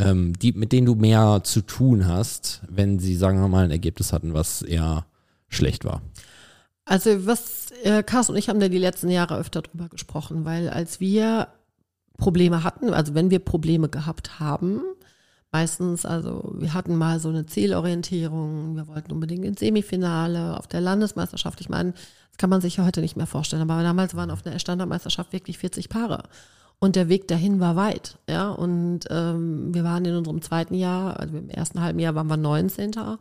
ähm, die, mit denen du mehr zu tun hast, wenn sie, sagen wir mal, ein Ergebnis hatten, was eher schlecht war? Also was äh, Carsten und ich haben da die letzten Jahre öfter drüber gesprochen, weil als wir Probleme hatten, also wenn wir Probleme gehabt haben, meistens, also wir hatten mal so eine Zielorientierung, wir wollten unbedingt ins Semifinale auf der Landesmeisterschaft. Ich meine, das kann man sich ja heute nicht mehr vorstellen, aber damals waren auf der Standardmeisterschaft wirklich 40 Paare. Und der Weg dahin war weit, ja. Und ähm, wir waren in unserem zweiten Jahr, also im ersten halben Jahr waren wir 19. Das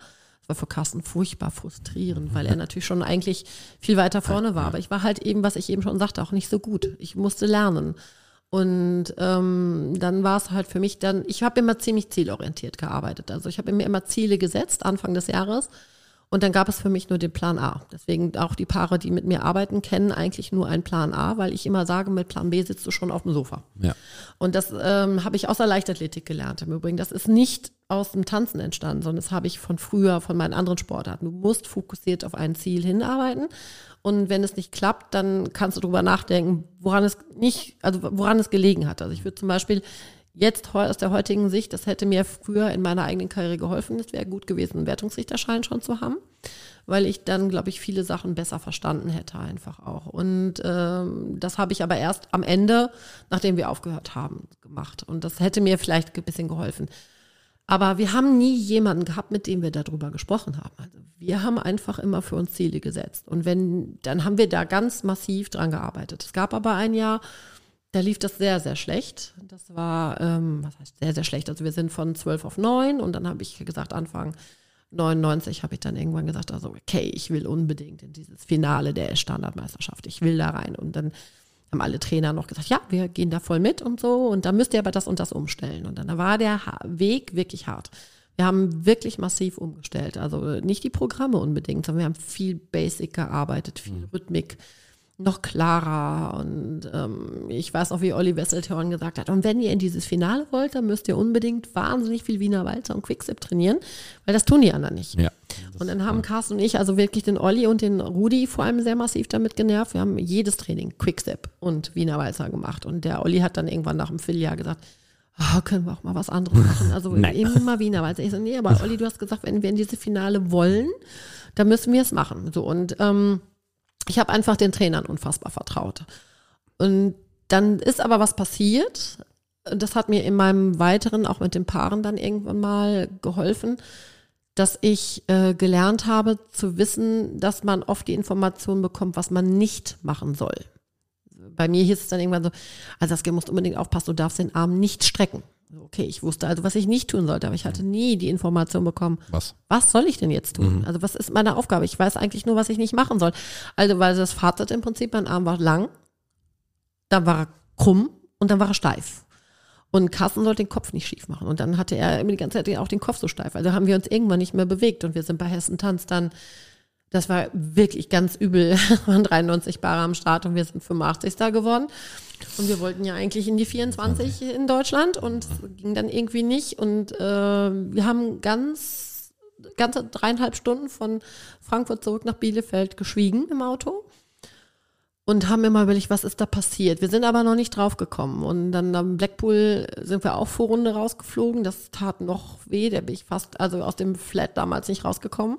war für Carsten furchtbar frustrierend, weil er natürlich schon eigentlich viel weiter vorne war. Aber ich war halt eben, was ich eben schon sagte, auch nicht so gut. Ich musste lernen. Und ähm, dann war es halt für mich dann, ich habe immer ziemlich zielorientiert gearbeitet. Also ich habe mir immer Ziele gesetzt, Anfang des Jahres. Und dann gab es für mich nur den Plan A. Deswegen auch die Paare, die mit mir arbeiten, kennen eigentlich nur einen Plan A, weil ich immer sage, mit Plan B sitzt du schon auf dem Sofa. Ja. Und das ähm, habe ich aus der Leichtathletik gelernt im Übrigen. Das ist nicht aus dem Tanzen entstanden, sondern das habe ich von früher, von meinen anderen Sportarten. Du musst fokussiert auf ein Ziel hinarbeiten. Und wenn es nicht klappt, dann kannst du darüber nachdenken, woran es nicht, also woran es gelegen hat. Also ich würde zum Beispiel jetzt aus der heutigen Sicht, das hätte mir früher in meiner eigenen Karriere geholfen. Es wäre gut gewesen, einen Wertungsrichterschein schon zu haben, weil ich dann, glaube ich, viele Sachen besser verstanden hätte einfach auch. Und ähm, das habe ich aber erst am Ende, nachdem wir aufgehört haben, gemacht. Und das hätte mir vielleicht ein bisschen geholfen. Aber wir haben nie jemanden gehabt, mit dem wir darüber gesprochen haben. Also wir haben einfach immer für uns Ziele gesetzt. Und wenn, dann haben wir da ganz massiv dran gearbeitet. Es gab aber ein Jahr, da lief das sehr, sehr schlecht. Das war, ähm, was heißt sehr, sehr schlecht. Also wir sind von 12 auf 9 und dann habe ich gesagt, Anfang 99 habe ich dann irgendwann gesagt, also okay, ich will unbedingt in dieses Finale der Standardmeisterschaft. Ich will da rein. Und dann haben alle Trainer noch gesagt, ja, wir gehen da voll mit und so und da müsst ihr aber das und das umstellen. Und dann war der Weg wirklich hart. Wir haben wirklich massiv umgestellt. Also nicht die Programme unbedingt, sondern wir haben viel Basic gearbeitet, viel mhm. Noch klarer. Und ähm, ich weiß auch, wie Olli Wesselthorn gesagt hat, und wenn ihr in dieses Finale wollt, dann müsst ihr unbedingt wahnsinnig viel Wiener Walzer und Quickstep trainieren, weil das tun die anderen nicht. Ja, und dann haben Carsten und ich also wirklich den Olli und den Rudi vor allem sehr massiv damit genervt. Wir haben jedes Training Quickstep und Wiener Walzer gemacht. Und der Olli hat dann irgendwann nach einem Vierteljahr gesagt, oh, können wir auch mal was anderes machen. Also immer Wiener Walzer. Ich so, nee, aber Olli, du hast gesagt, wenn wir in diese Finale wollen, dann müssen wir es machen. So und ähm, ich habe einfach den Trainern unfassbar vertraut. Und dann ist aber was passiert. Das hat mir in meinem weiteren, auch mit den Paaren dann irgendwann mal geholfen, dass ich äh, gelernt habe zu wissen, dass man oft die Information bekommt, was man nicht machen soll. Bei mir hieß es dann irgendwann so, also das musst unbedingt aufpassen, du darfst den Arm nicht strecken. Okay, ich wusste also, was ich nicht tun sollte, aber ich hatte nie die Information bekommen. Was? Was soll ich denn jetzt tun? Mhm. Also was ist meine Aufgabe? Ich weiß eigentlich nur, was ich nicht machen soll. Also weil das Fazit im Prinzip, mein Arm war lang, dann war er krumm und dann war er steif. Und Carsten sollte den Kopf nicht schief machen. Und dann hatte er immer die ganze Zeit auch den Kopf so steif. Also haben wir uns irgendwann nicht mehr bewegt. Und wir sind bei Hessen Tanz dann Das war wirklich ganz übel. Es waren 93 Paare am Start und wir sind 85. geworden. Und wir wollten ja eigentlich in die 24 in Deutschland und es ging dann irgendwie nicht. Und äh, wir haben ganz, ganze dreieinhalb Stunden von Frankfurt zurück nach Bielefeld geschwiegen im Auto und haben immer überlegt, was ist da passiert. Wir sind aber noch nicht drauf gekommen. Und dann am Blackpool sind wir auch Vorrunde rausgeflogen. Das tat noch weh. Da bin ich fast, also aus dem Flat damals nicht rausgekommen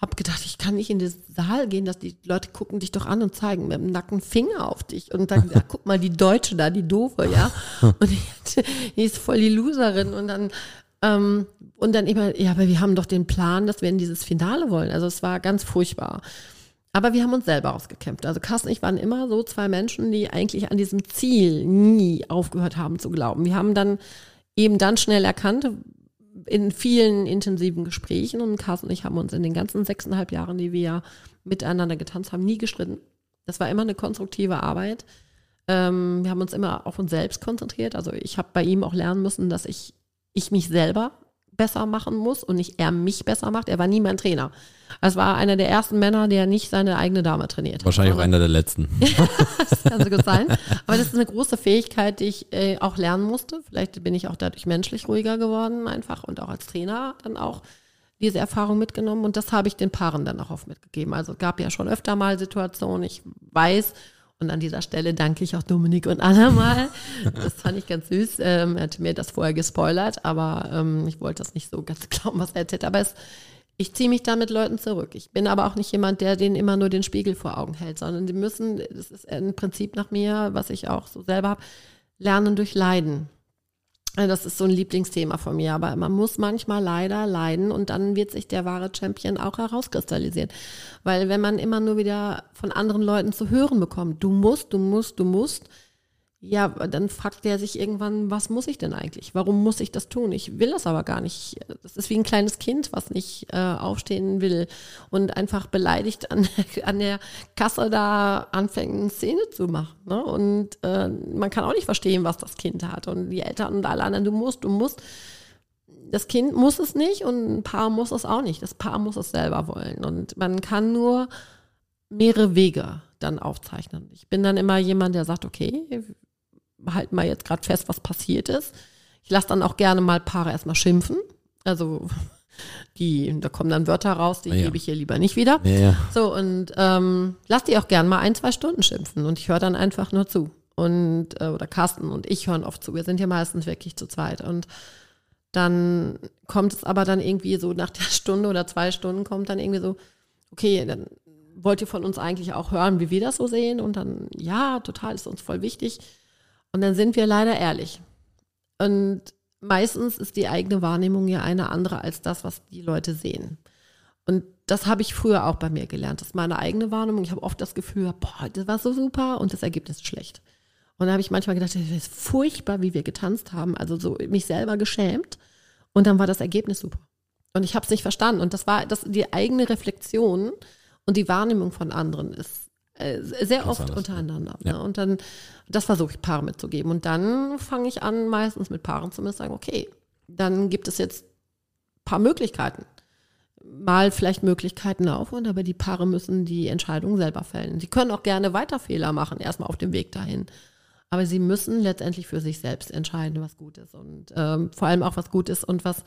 habe gedacht, ich kann nicht in den Saal gehen, dass die Leute gucken dich doch an und zeigen mit dem nackten Finger auf dich und dann, ja, guck mal, die Deutsche da, die Doofe, ja. Und die, die ist voll die Loserin und dann, ähm, und dann immer, ja, aber wir haben doch den Plan, dass wir in dieses Finale wollen. Also es war ganz furchtbar. Aber wir haben uns selber ausgekämpft. Also Carsten und ich waren immer so zwei Menschen, die eigentlich an diesem Ziel nie aufgehört haben zu glauben. Wir haben dann eben dann schnell erkannt, in vielen intensiven Gesprächen und Carsten und ich haben uns in den ganzen sechseinhalb Jahren, die wir miteinander getanzt haben, nie gestritten. Das war immer eine konstruktive Arbeit. Ähm, wir haben uns immer auf uns selbst konzentriert. Also ich habe bei ihm auch lernen müssen, dass ich, ich mich selber besser machen muss und nicht er mich besser macht. Er war nie mein Trainer. Es war einer der ersten Männer, der nicht seine eigene Dame trainiert. Wahrscheinlich also, auch einer der letzten. das kann so gut sein. Aber das ist eine große Fähigkeit, die ich äh, auch lernen musste. Vielleicht bin ich auch dadurch menschlich ruhiger geworden, einfach und auch als Trainer dann auch diese Erfahrung mitgenommen. Und das habe ich den Paaren dann auch oft mitgegeben. Also es gab ja schon öfter mal Situationen, ich weiß, und an dieser Stelle danke ich auch Dominik und Anna mal. Das fand ich ganz süß. Ähm, er hatte mir das vorher gespoilert, aber ähm, ich wollte das nicht so ganz glauben, was er erzählt. Aber es, ich ziehe mich da mit Leuten zurück. Ich bin aber auch nicht jemand, der denen immer nur den Spiegel vor Augen hält, sondern die müssen, das ist ein Prinzip nach mir, was ich auch so selber habe, lernen durch Leiden. Das ist so ein Lieblingsthema von mir, aber man muss manchmal leider leiden und dann wird sich der wahre Champion auch herauskristallisieren. Weil wenn man immer nur wieder von anderen Leuten zu hören bekommt, du musst, du musst, du musst, ja, dann fragt der sich irgendwann, was muss ich denn eigentlich? Warum muss ich das tun? Ich will das aber gar nicht. Das ist wie ein kleines Kind, was nicht äh, aufstehen will und einfach beleidigt an, an der Kasse da anfängt, eine Szene zu machen. Ne? Und äh, man kann auch nicht verstehen, was das Kind hat. Und die Eltern und alle anderen, du musst, du musst. Das Kind muss es nicht und ein Paar muss es auch nicht. Das Paar muss es selber wollen. Und man kann nur mehrere Wege dann aufzeichnen. Ich bin dann immer jemand, der sagt, okay, halten mal jetzt gerade fest, was passiert ist. Ich lasse dann auch gerne mal Paare erstmal schimpfen. Also die, da kommen dann Wörter raus, die ja. gebe ich hier lieber nicht wieder. Ja, ja. So, und ähm, lass die auch gerne mal ein, zwei Stunden schimpfen und ich höre dann einfach nur zu. Und, äh, oder Carsten und ich hören oft zu. Wir sind ja meistens wirklich zu zweit. Und dann kommt es aber dann irgendwie so nach der Stunde oder zwei Stunden kommt dann irgendwie so, okay, dann wollt ihr von uns eigentlich auch hören, wie wir das so sehen? Und dann, ja, total, ist uns voll wichtig. Und dann sind wir leider ehrlich. Und meistens ist die eigene Wahrnehmung ja eine andere als das, was die Leute sehen. Und das habe ich früher auch bei mir gelernt. Das ist meine eigene Wahrnehmung. Ich habe oft das Gefühl, boah, das war so super und das Ergebnis ist schlecht. Und da habe ich manchmal gedacht, das ist furchtbar, wie wir getanzt haben. Also so mich selber geschämt. Und dann war das Ergebnis super. Und ich habe es nicht verstanden. Und das war das, die eigene Reflexion und die Wahrnehmung von anderen ist äh, sehr oft anders. untereinander. Ja. Ne? Und dann, das versuche ich Paaren mitzugeben. Und dann fange ich an, meistens mit Paaren zumindest sagen, okay, dann gibt es jetzt ein paar Möglichkeiten. Mal vielleicht Möglichkeiten aufhören, aber die Paare müssen die Entscheidung selber fällen. Sie können auch gerne weiter Fehler machen, erstmal auf dem Weg dahin. Aber sie müssen letztendlich für sich selbst entscheiden, was gut ist und ähm, vor allem auch was gut ist und was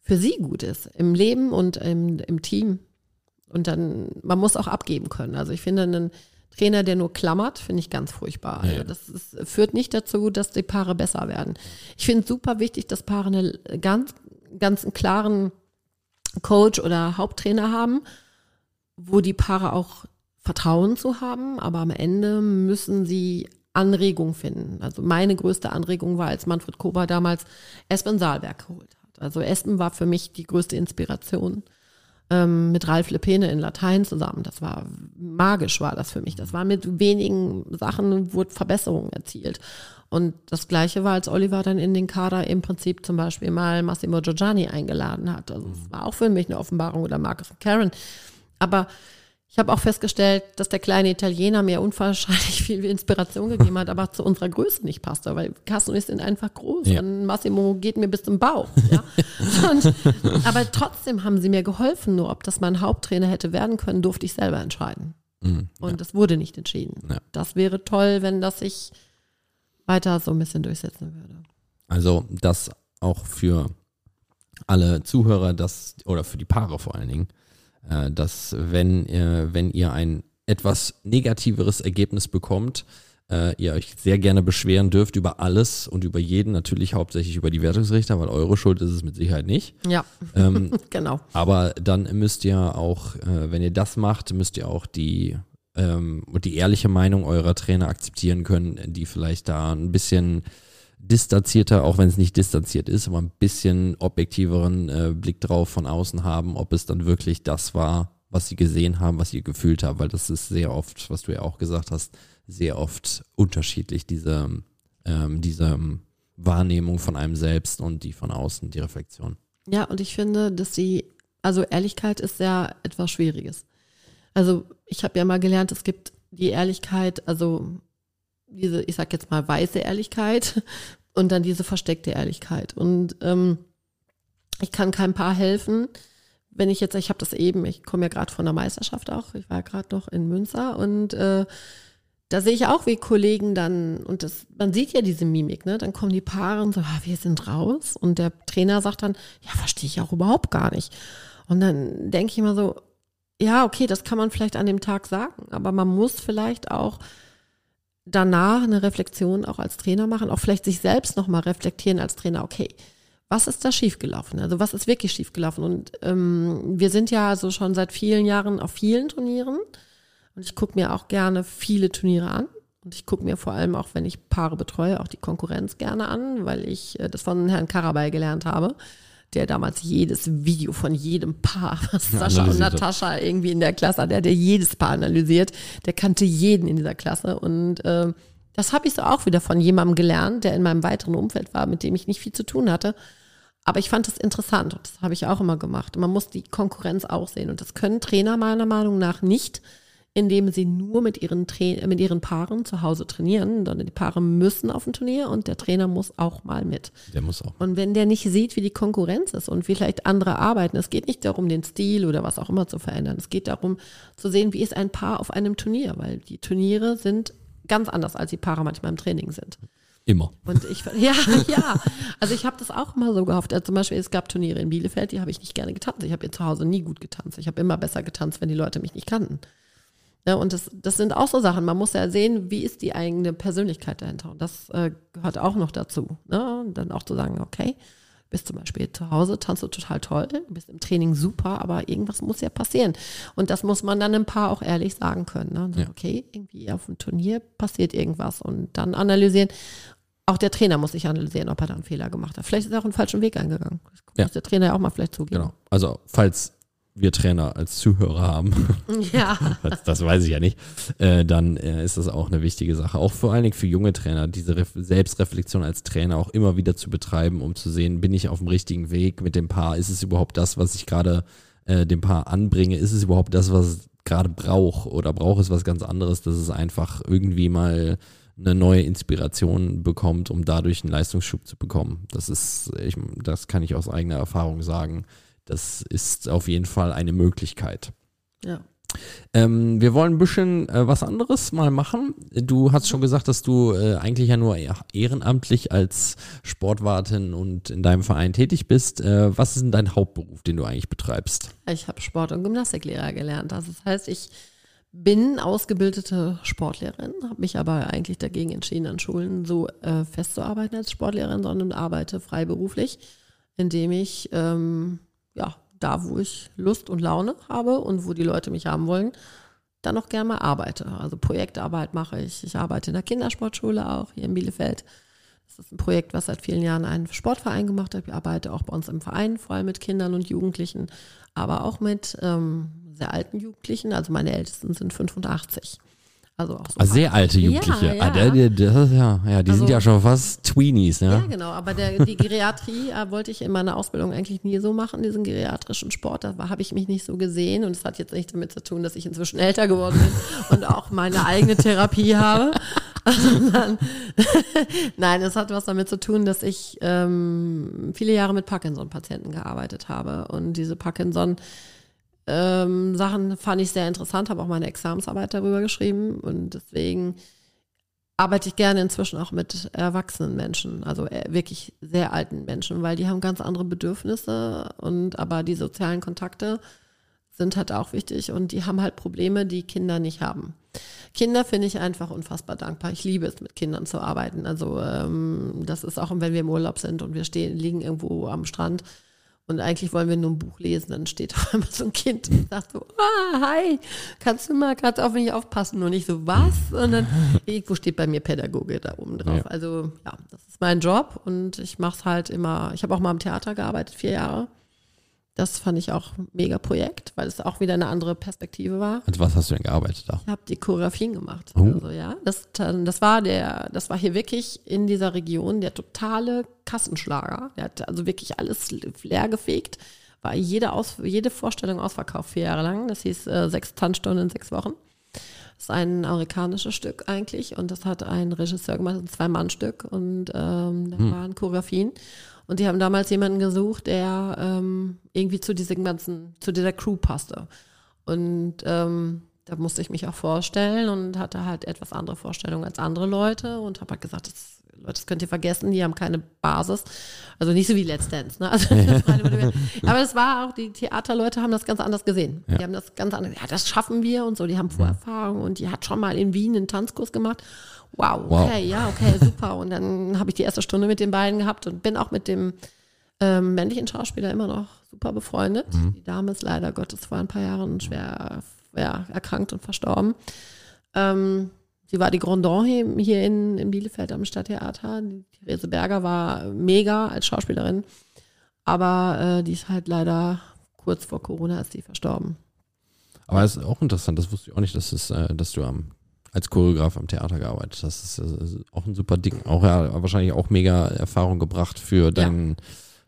für sie gut ist im Leben und im, im Team. Und dann, man muss auch abgeben können. Also ich finde, einen Trainer, der nur klammert, finde ich ganz furchtbar. Ja. Also das ist, führt nicht dazu, dass die Paare besser werden. Ich finde es super wichtig, dass Paare einen ganz, ganz einen klaren Coach oder Haupttrainer haben, wo die Paare auch Vertrauen zu haben, aber am Ende müssen sie Anregung finden. Also meine größte Anregung war, als Manfred Kober damals Espen Saalberg geholt hat. Also Espen war für mich die größte Inspiration ähm, mit Ralf Lepene in Latein zusammen. Das war magisch, war das für mich. Das war mit wenigen Sachen, wurde Verbesserungen erzielt. Und das Gleiche war, als Oliver dann in den Kader im Prinzip zum Beispiel mal Massimo Giorgiani eingeladen hat. Also das war auch für mich eine Offenbarung oder Marcus Karen. Aber Ich habe auch festgestellt, dass der kleine Italiener mir unwahrscheinlich viel Inspiration gegeben hat, aber zu unserer Größe nicht passte, weil Carsten und ich sind einfach groß Ja. und Massimo geht mir bis zum Bauch. Ja? und, aber trotzdem haben sie mir geholfen, nur ob das mein Haupttrainer hätte werden können, durfte ich selber entscheiden. Mhm. Und es wurde nicht entschieden. Ja. Das wäre toll, wenn das sich weiter so ein bisschen durchsetzen würde. Also das auch für alle Zuhörer, das oder für die Paare vor allen Dingen, äh, dass wenn ihr, wenn ihr ein etwas negativeres Ergebnis bekommt, äh, ihr euch sehr gerne beschweren dürft über alles und über jeden, natürlich hauptsächlich über die Wertungsrichter, weil eure Schuld ist es mit Sicherheit nicht. Ja, Ähm, genau. aber dann müsst ihr auch, äh, wenn ihr das macht, müsst ihr auch die, ähm, die ehrliche Meinung eurer Trainer akzeptieren können, die vielleicht da ein bisschen distanzierter, auch wenn es nicht distanziert ist, aber ein bisschen objektiveren äh, Blick drauf von außen haben, ob es dann wirklich das war, was sie gesehen haben, was sie gefühlt haben, weil das ist sehr oft, was du ja auch gesagt hast, sehr oft unterschiedlich, diese, ähm, diese Wahrnehmung von einem selbst und die von außen, die Reflexion. Ja, und ich finde, dass sie, also Ehrlichkeit ist ja etwas Schwieriges. Also ich habe ja mal gelernt, es gibt die Ehrlichkeit, also diese, ich sag jetzt mal weiße Ehrlichkeit und dann diese versteckte Ehrlichkeit. Und ähm, ich kann keinem Paar helfen, wenn ich jetzt, ich habe das eben, ich komme ja gerade von der Meisterschaft auch, ich war gerade noch in Münster und äh, da sehe ich auch, wie Kollegen dann, und das, man sieht ja diese Mimik, ne? Dann kommen die Paare und so, ah, wir sind raus. Und der Trainer sagt dann, ja, verstehe ich auch überhaupt gar nicht. Und dann denke ich immer so, ja, okay, das kann man vielleicht an dem Tag sagen, aber man muss vielleicht auch danach eine Reflexion auch als Trainer machen, auch vielleicht sich selbst nochmal reflektieren als Trainer, okay, was ist da schiefgelaufen? Also was ist wirklich schiefgelaufen? Und ähm, wir sind ja also schon seit vielen Jahren auf vielen Turnieren und ich gucke mir auch gerne viele Turniere an. Und ich gucke mir vor allem auch, wenn ich Paare betreue, auch die Konkurrenz gerne an, weil ich äh, das von Herrn Karabay gelernt habe, der damals jedes Video von jedem Paar, was Sascha und. Natascha irgendwie in der Klasse hat, der hat ja jedes Paar analysiert. Der kannte jeden in dieser Klasse. Und äh, das habe ich so auch wieder von jemandem gelernt, der in meinem weiteren Umfeld war, mit dem ich nicht viel zu tun hatte. Aber ich fand das interessant und das habe ich auch immer gemacht. Man muss die Konkurrenz auch sehen. Und das können Trainer meiner Meinung nach nicht, indem sie nur mit ihren, Tra mit ihren Paaren zu Hause trainieren, sondern die Paare müssen auf ein Turnier und der Trainer muss auch mal mit. Der muss auch. Und wenn der nicht sieht, wie die Konkurrenz ist und wie vielleicht andere arbeiten, es geht nicht darum, den Stil oder was auch immer zu verändern. Es geht darum, zu sehen, wie ist ein Paar auf einem Turnier, weil die Turniere sind ganz anders, als die Paare manchmal im Training sind. Immer. Und ich, ja, ja. Also ich habe das auch mal so gehofft. Also zum Beispiel, es gab Turniere in Bielefeld, die habe ich nicht gerne getanzt. Ich habe hier zu Hause nie gut getanzt. Ich habe immer besser getanzt, wenn die Leute mich nicht kannten. Ja, und das, das sind auch so Sachen. Man muss ja sehen, wie ist die eigene Persönlichkeit dahinter. Und das äh, gehört auch noch dazu. Ne? Und dann auch zu sagen, okay, bist zum Beispiel zu Hause, tanzt du total toll, bist im Training super, aber irgendwas muss ja passieren. Und das muss man dann ein Paar auch ehrlich sagen können. Ne? Sagen, Ja. Okay, irgendwie auf dem Turnier passiert irgendwas und dann analysieren. Auch der Trainer muss sich analysieren, ob er da einen Fehler gemacht hat. Vielleicht ist er auch einen falschen Weg eingegangen. Das Ja. muss der Trainer ja auch mal vielleicht zugeben. Genau. Also, falls wir Trainer als Zuhörer haben, Ja. das, das weiß ich ja nicht, äh, dann äh, ist das auch eine wichtige Sache. Auch vor allen Dingen für junge Trainer, diese Ref Selbstreflexion als Trainer auch immer wieder zu betreiben, um zu sehen, bin ich auf dem richtigen Weg mit dem Paar? Ist es überhaupt das, was ich gerade äh, dem Paar anbringe? Ist es überhaupt das, was es gerade braucht? Oder braucht es was ganz anderes, dass es einfach irgendwie mal eine neue Inspiration bekommt, um dadurch einen Leistungsschub zu bekommen? Das ist, ich, das kann ich aus eigener Erfahrung sagen. Das ist auf jeden Fall eine Möglichkeit. ja. Ähm, wir wollen ein bisschen äh, was anderes mal machen. Du hast schon gesagt, dass du äh, eigentlich ja nur eher ehrenamtlich als Sportwartin und in deinem Verein tätig bist. Äh, was ist denn dein Hauptberuf, den du eigentlich betreibst? Ich habe Sport- und Gymnastiklehrer gelernt. Also das heißt, ich bin ausgebildete Sportlehrerin, habe mich aber eigentlich dagegen entschieden, an Schulen so äh, festzuarbeiten als Sportlehrerin, sondern arbeite freiberuflich, indem ich ähm, ja da, wo ich Lust und Laune habe und wo die Leute mich haben wollen, dann auch gerne mal arbeite. Also Projektarbeit mache ich. Ich arbeite in der Kindersportschule auch hier in Bielefeld. Das ist ein Projekt, was seit vielen Jahren ein Sportverein gemacht hat. Ich arbeite auch bei uns im Verein, vor allem mit Kindern und Jugendlichen, aber auch mit ähm, sehr alten Jugendlichen. Also meine Ältesten sind 85. Also auch so Ah, sehr alte Jugendliche. Ja, ja. Ah, der, der, das ja, ja, die sind Also- ja schon fast Tweenies, Ja, ja. genau. Aber der, die Geriatrie äh, wollte ich in meiner Ausbildung eigentlich nie so machen, diesen geriatrischen Sport. Da habe ich mich nicht so gesehen. Und es hat jetzt nichts damit zu tun, dass ich inzwischen älter geworden bin und auch meine eigene Therapie habe. Sondern, Nein, es hat was damit zu tun, dass ich ähm, viele Jahre mit Parkinson-Patienten gearbeitet habe. Und diese Parkinson- ähm, Sachen fand ich sehr interessant, habe auch meine Examensarbeit darüber geschrieben und deswegen arbeite ich gerne inzwischen auch mit erwachsenen Menschen, also äh, wirklich sehr alten Menschen, weil die haben ganz andere Bedürfnisse und aber die sozialen Kontakte sind halt auch wichtig und die haben halt Probleme, die Kinder nicht haben. Kinder finde ich einfach unfassbar dankbar. Ich liebe es, mit Kindern zu arbeiten. Also ähm, das ist auch, wenn wir im Urlaub sind und wir stehen, liegen irgendwo am Strand und eigentlich wollen wir nur ein Buch lesen, dann steht auf einmal so ein Kind und sagt so, ah, hi, kannst du mal gerade auf mich aufpassen? Und ich so, was? Und dann, irgendwo steht bei mir Pädagoge da oben drauf. Ja. Also ja, das ist mein Job und ich mache es halt immer, ich habe auch mal im Theater gearbeitet, vier Jahre. Das fand ich auch ein mega Projekt, weil es auch wieder eine andere Perspektive war. Als was hast du denn gearbeitet da? Ich habe die Choreografien gemacht. Oh. Also ja, das, das war der, das war hier wirklich in dieser Region der totale Kassenschlager. Der hat also wirklich alles leer gefegt. War jede, Aus, jede Vorstellung ausverkauft, vier Jahre lang. Das hieß äh, sechs Tanzstunden in sechs Wochen. Das ist ein amerikanisches Stück eigentlich und das hat ein Regisseur gemacht, ein Zwei-Mann-Stück und ähm, da waren Choreografien. Und die haben damals jemanden gesucht, der ähm, irgendwie zu diesem ganzen, zu dieser Crew passte. Und ähm, da musste ich mich auch vorstellen und hatte halt etwas andere Vorstellungen als andere Leute und habe halt gesagt, das, Leute, das könnt ihr vergessen, die haben keine Basis. Also nicht so wie Let's Dance, ne? Also das Aber es war auch, die Theaterleute haben das ganz anders gesehen. Die haben das ganz anders, ja, das schaffen wir und so, die haben Vorerfahrung und die hat schon mal in Wien einen Tanzkurs gemacht. Wow, Wow. okay, ja, okay, super. Und dann habe ich die erste Stunde mit den beiden gehabt und bin auch mit dem ähm, männlichen Schauspieler immer noch super befreundet. Die Dame ist leider Gottes vor ein paar Jahren schwer ja, erkrankt und verstorben. Ähm, sie war die Grandon hier, hier in, in Bielefeld am Stadttheater. Die Therese Berger war mega als Schauspielerin, aber äh, die ist halt leider kurz vor Corona ist die verstorben. Aber es ist auch interessant, das wusste ich auch nicht, dass, es, äh, dass du am, als Choreograf am Theater gearbeitet hast. Das ist, das ist auch ein super Ding. Auch ja, wahrscheinlich auch mega Erfahrung gebracht für deinen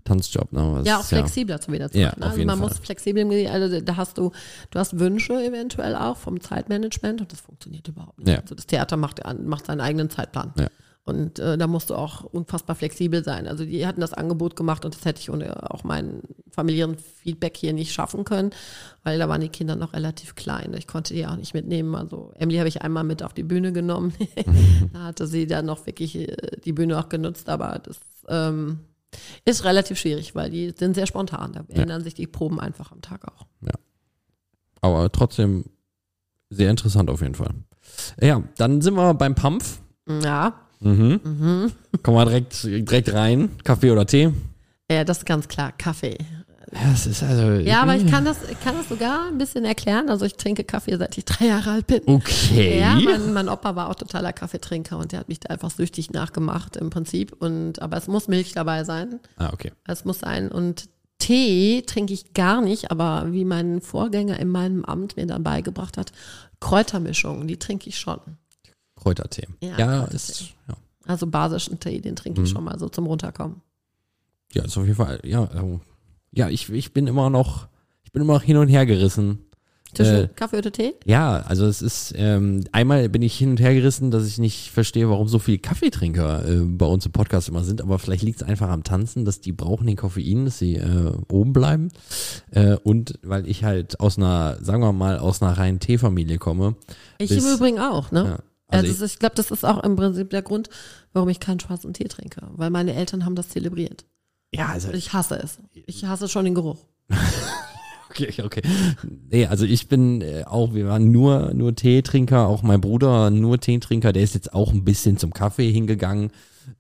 Tanzjob. Ne? Ja, auch flexibler zu wieder zu Ja, auf Also man Fall. muss flexibel, also da hast du, du hast Wünsche eventuell auch vom Zeitmanagement und das funktioniert überhaupt nicht. Ja. Also das Theater macht, macht seinen eigenen Zeitplan. Ja. Und äh, da musst du auch unfassbar flexibel sein. Also die hatten das Angebot gemacht und das hätte ich ohne auch meinen familiären Feedback hier nicht schaffen können, weil da waren die Kinder noch relativ klein. Ich konnte die auch nicht mitnehmen. Also Emily habe ich einmal mit auf die Bühne genommen. da hatte sie dann noch wirklich äh, die Bühne auch genutzt, aber das ähm, ist relativ schwierig, weil die sind sehr spontan. Da ändern sich die Proben einfach am Tag auch. aber trotzdem sehr interessant auf jeden Fall. Ja, dann sind wir beim Pampf. Ja, Mhm. Kommen wir direkt, direkt rein. Kaffee oder Tee? ja, das ist ganz klar. Kaffee. Ja, es ist also. Ja, aber ich kann das, ich kann das sogar ein bisschen erklären. Also ich trinke Kaffee, seit ich drei Jahre alt bin. Okay. Ja, mein, mein Opa war auch totaler Kaffeetrinker und der hat mich da einfach süchtig nachgemacht im Prinzip. Und aber es muss Milch dabei sein. ah, okay. Es muss sein. Und Tee trinke ich gar nicht, aber wie mein Vorgänger in meinem Amt mir dann beigebracht hat, Kräutermischungen, die trinke ich schon. Kräutertee. Ja, Ja, ist, ja. Also basischen Tee, den trinke ich schon mal so zum Runterkommen. ja, ist auf jeden Fall. Ja, ähm, ja ich, ich bin immer noch, ich bin immer noch hin und her gerissen. Zwischen Äh, Kaffee oder Tee? Ja, also es ist, ähm, einmal bin ich hin und her gerissen, dass ich nicht verstehe, warum so viele Kaffeetrinker äh, bei uns im Podcast immer sind, aber vielleicht liegt es einfach am Tanzen, dass die brauchen den Koffein, dass sie äh, oben bleiben. Äh, und weil ich halt aus einer, sagen wir mal, aus einer reinen Teefamilie komme. Ich bis- im Übrigen auch, ne? Ja, Also, also ich, ich glaube, das ist auch im Prinzip der Grund, warum ich keinen schwarzen Tee trinke. Weil meine Eltern haben das zelebriert. ja, also Und ich hasse es. Ich hasse schon den Geruch. Okay, okay. Nee, also ich bin äh, auch, wir waren nur, nur Teetrinker, auch mein Bruder nur Teetrinker, der ist jetzt auch ein bisschen zum Kaffee hingegangen,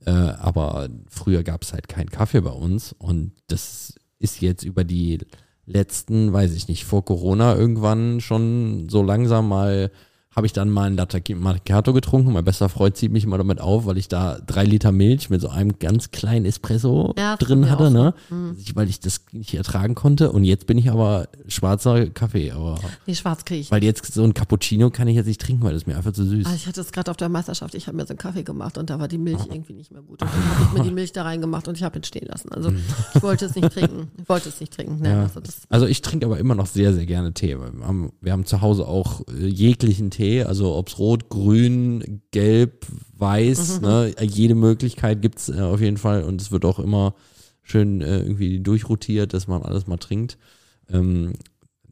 äh, aber früher gab es halt keinen Kaffee bei uns und das ist jetzt über die letzten, weiß ich nicht, vor Corona irgendwann schon so langsam mal habe ich dann mal ein Latte Macchiato getrunken. Mein bester Freund zieht mich immer damit auf, weil ich da drei Liter Milch mit so einem ganz kleinen Espresso Ja, drin hatte, ne? Mhm. Weil ich das nicht ertragen konnte. Und jetzt bin ich aber schwarzer Kaffee. Aber Nee, schwarz kriege ich. weil jetzt so ein Cappuccino kann ich jetzt nicht trinken, weil das ist mir einfach zu süß. Also ich hatte es gerade auf der Meisterschaft, ich habe mir so einen Kaffee gemacht und da war die Milch irgendwie nicht mehr gut. Und dann habe ich mir die Milch da reingemacht und ich habe ihn stehen lassen. Also ich wollte es nicht trinken. Ich wollte es nicht trinken. Ne? Ja. Also Also ich trinke aber immer noch sehr, sehr gerne Tee. Wir haben, wir haben zu Hause auch äh, jeglichen Tee, also ob's rot, grün, gelb, weiß, ne, jede Möglichkeit gibt's äh, auf jeden Fall und es wird auch immer schön äh, irgendwie durchrotiert, dass man alles mal trinkt. Ähm,